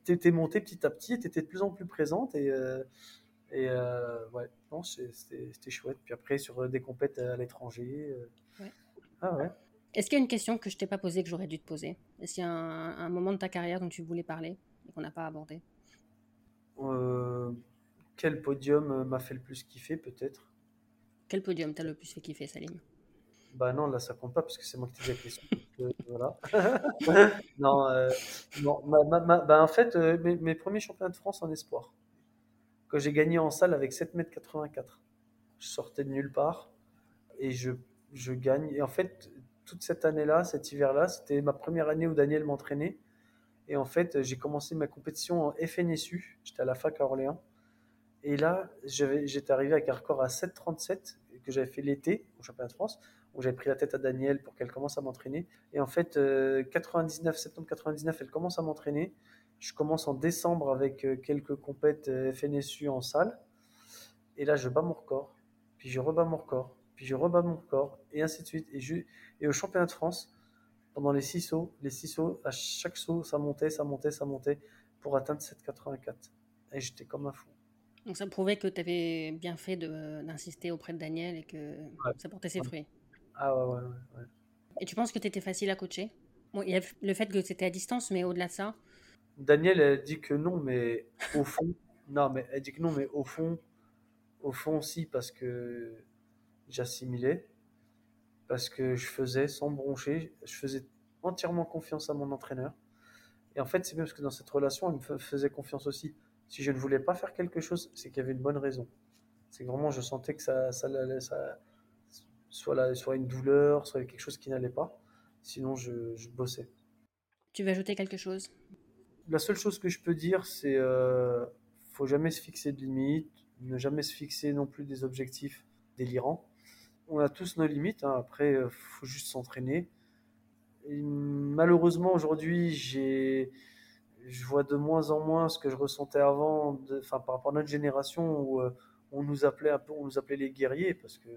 tu étais montée petit à petit, tu étais de plus en plus présente et, et ouais, non, c'était chouette. Puis après, sur des compètes à l'étranger. Ouais. Ah ouais. Est-ce qu'il y a une question que je t'ai pas posée que j'aurais dû te poser? Est-ce qu'il y a un, un moment de ta carrière dont tu voulais parler et qu'on n'a pas abordé? Euh, quel podium euh, m'a fait le plus kiffer, peut-être? Quel podium t'as le plus fait kiffer, Salim? Bah non, là ça compte pas parce que c'est moi qui t'ai la question. euh, voilà. non, euh, non ma- ma- ma- bah, en fait, mes, mes premiers championnats de France en espoir, que j'ai gagné en salle avec 7,84 m. Je sortais de nulle part et je, je gagne. Et en fait, toute cette année-là, cet hiver-là, c'était ma première année où Daniel m'entraînait. Et en fait, j'ai commencé ma compétition en FNSU. J'étais à la fac à Orléans. Et là, j'étais arrivé avec un record à 7,37 que j'avais fait l'été au championnat de France, où j'avais pris la tête à Daniel pour qu'elle commence à m'entraîner. Et en fait, euh, 99, septembre 99, elle commence à m'entraîner. Je commence en décembre avec euh, quelques compètes euh, FNSU en salle. Et là, je bats mon record. Puis je rebats mon record. Puis je rebats mon record. Et ainsi de suite. Et, je, et au championnat de France, pendant les six sauts, les six sauts, à chaque saut, ça montait, ça montait, ça montait pour atteindre 7,84. Et j'étais comme un fou. Donc ça prouvait que tu avais bien fait d'insister auprès de Daniel et que ça portait ses fruits. Ah ouais, ouais, ouais. ouais. Et tu penses que tu étais facile à coacher? Bon, il y a le fait que c'était à distance, mais au-delà de ça, Daniel, elle dit que non, mais au fond, non, mais elle dit que non, mais au fond, au fond, si, parce que j'assimilais, parce que je faisais sans broncher, je faisais entièrement confiance à mon entraîneur. Et en fait, c'est bien parce que dans cette relation, elle me fa- faisait confiance aussi. Si je ne voulais pas faire quelque chose, c'est qu'il y avait une bonne raison. C'est que vraiment, je sentais que ça, ça, ça- soit, la- soit une douleur, soit quelque chose qui n'allait pas. Sinon, je, je bossais. tu veux ajouter quelque chose? La seule chose que je peux dire, c'est euh, faut jamais se fixer de limites, ne jamais se fixer non plus des objectifs délirants. On a tous nos limites, hein, après, il faut juste s'entraîner. Malheureusement, aujourd'hui, j'ai, je vois de moins en moins ce que je ressentais avant, de- enfin, par rapport à notre génération où euh, on nous appelait un peu, on nous appelait les guerriers parce que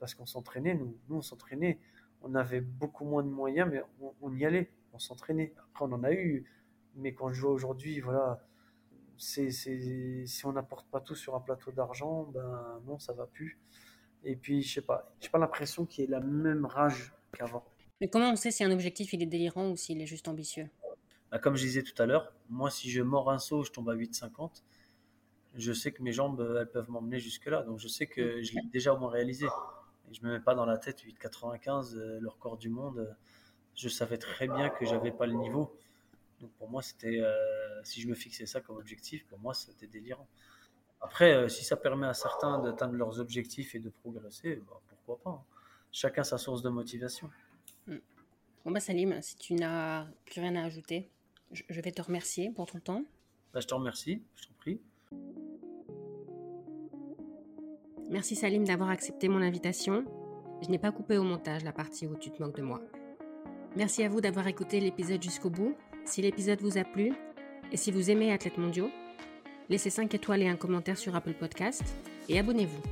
parce qu'on s'entraînait, nous, nous on s'entraînait. On avait beaucoup moins de moyens, mais on, on y allait, on s'entraînait. Après, on en a eu, mais quand je vois aujourd'hui, voilà, si on n'apporte pas tout sur un plateau d'argent, ben non, ça va plus. Et puis, je sais pas, j'ai pas l'impression qu'il y ait la même rage qu'avant. Mais comment on sait si un objectif il est délirant ou s'il est juste ambitieux? Bah, comme je disais tout à l'heure, moi, si je mords un saut, je tombe à 8,50, je sais que mes jambes, euh, elles peuvent m'emmener jusque-là. Donc, je sais que je l'ai déjà au moins réalisé. Et je me mets pas dans la tête 8,95, euh, le record du monde. Je savais très bien que j'avais pas le niveau. Donc, pour moi, c'était, euh, si je me fixais ça comme objectif, pour moi, c'était délirant. Après, si ça permet à certains d'atteindre leurs objectifs et de progresser, bah, pourquoi pas. Hein. Chacun sa source de motivation. Hmm. Bon bah Salim, si tu n'as plus rien à ajouter, je vais te remercier pour ton temps. Bah, je te remercie, je t'en prie. Merci Salim d'avoir accepté mon invitation. Je n'ai pas coupé au montage la partie où tu te moques de moi. Merci à vous d'avoir écouté l'épisode jusqu'au bout. Si l'épisode vous a plu et si vous aimez Athlètes mondiaux, laissez 5 étoiles et un commentaire sur Apple Podcast et abonnez-vous.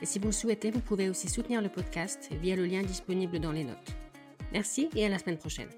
Et si vous le souhaitez, vous pouvez aussi soutenir le podcast via le lien disponible dans les notes. Merci et à la semaine prochaine.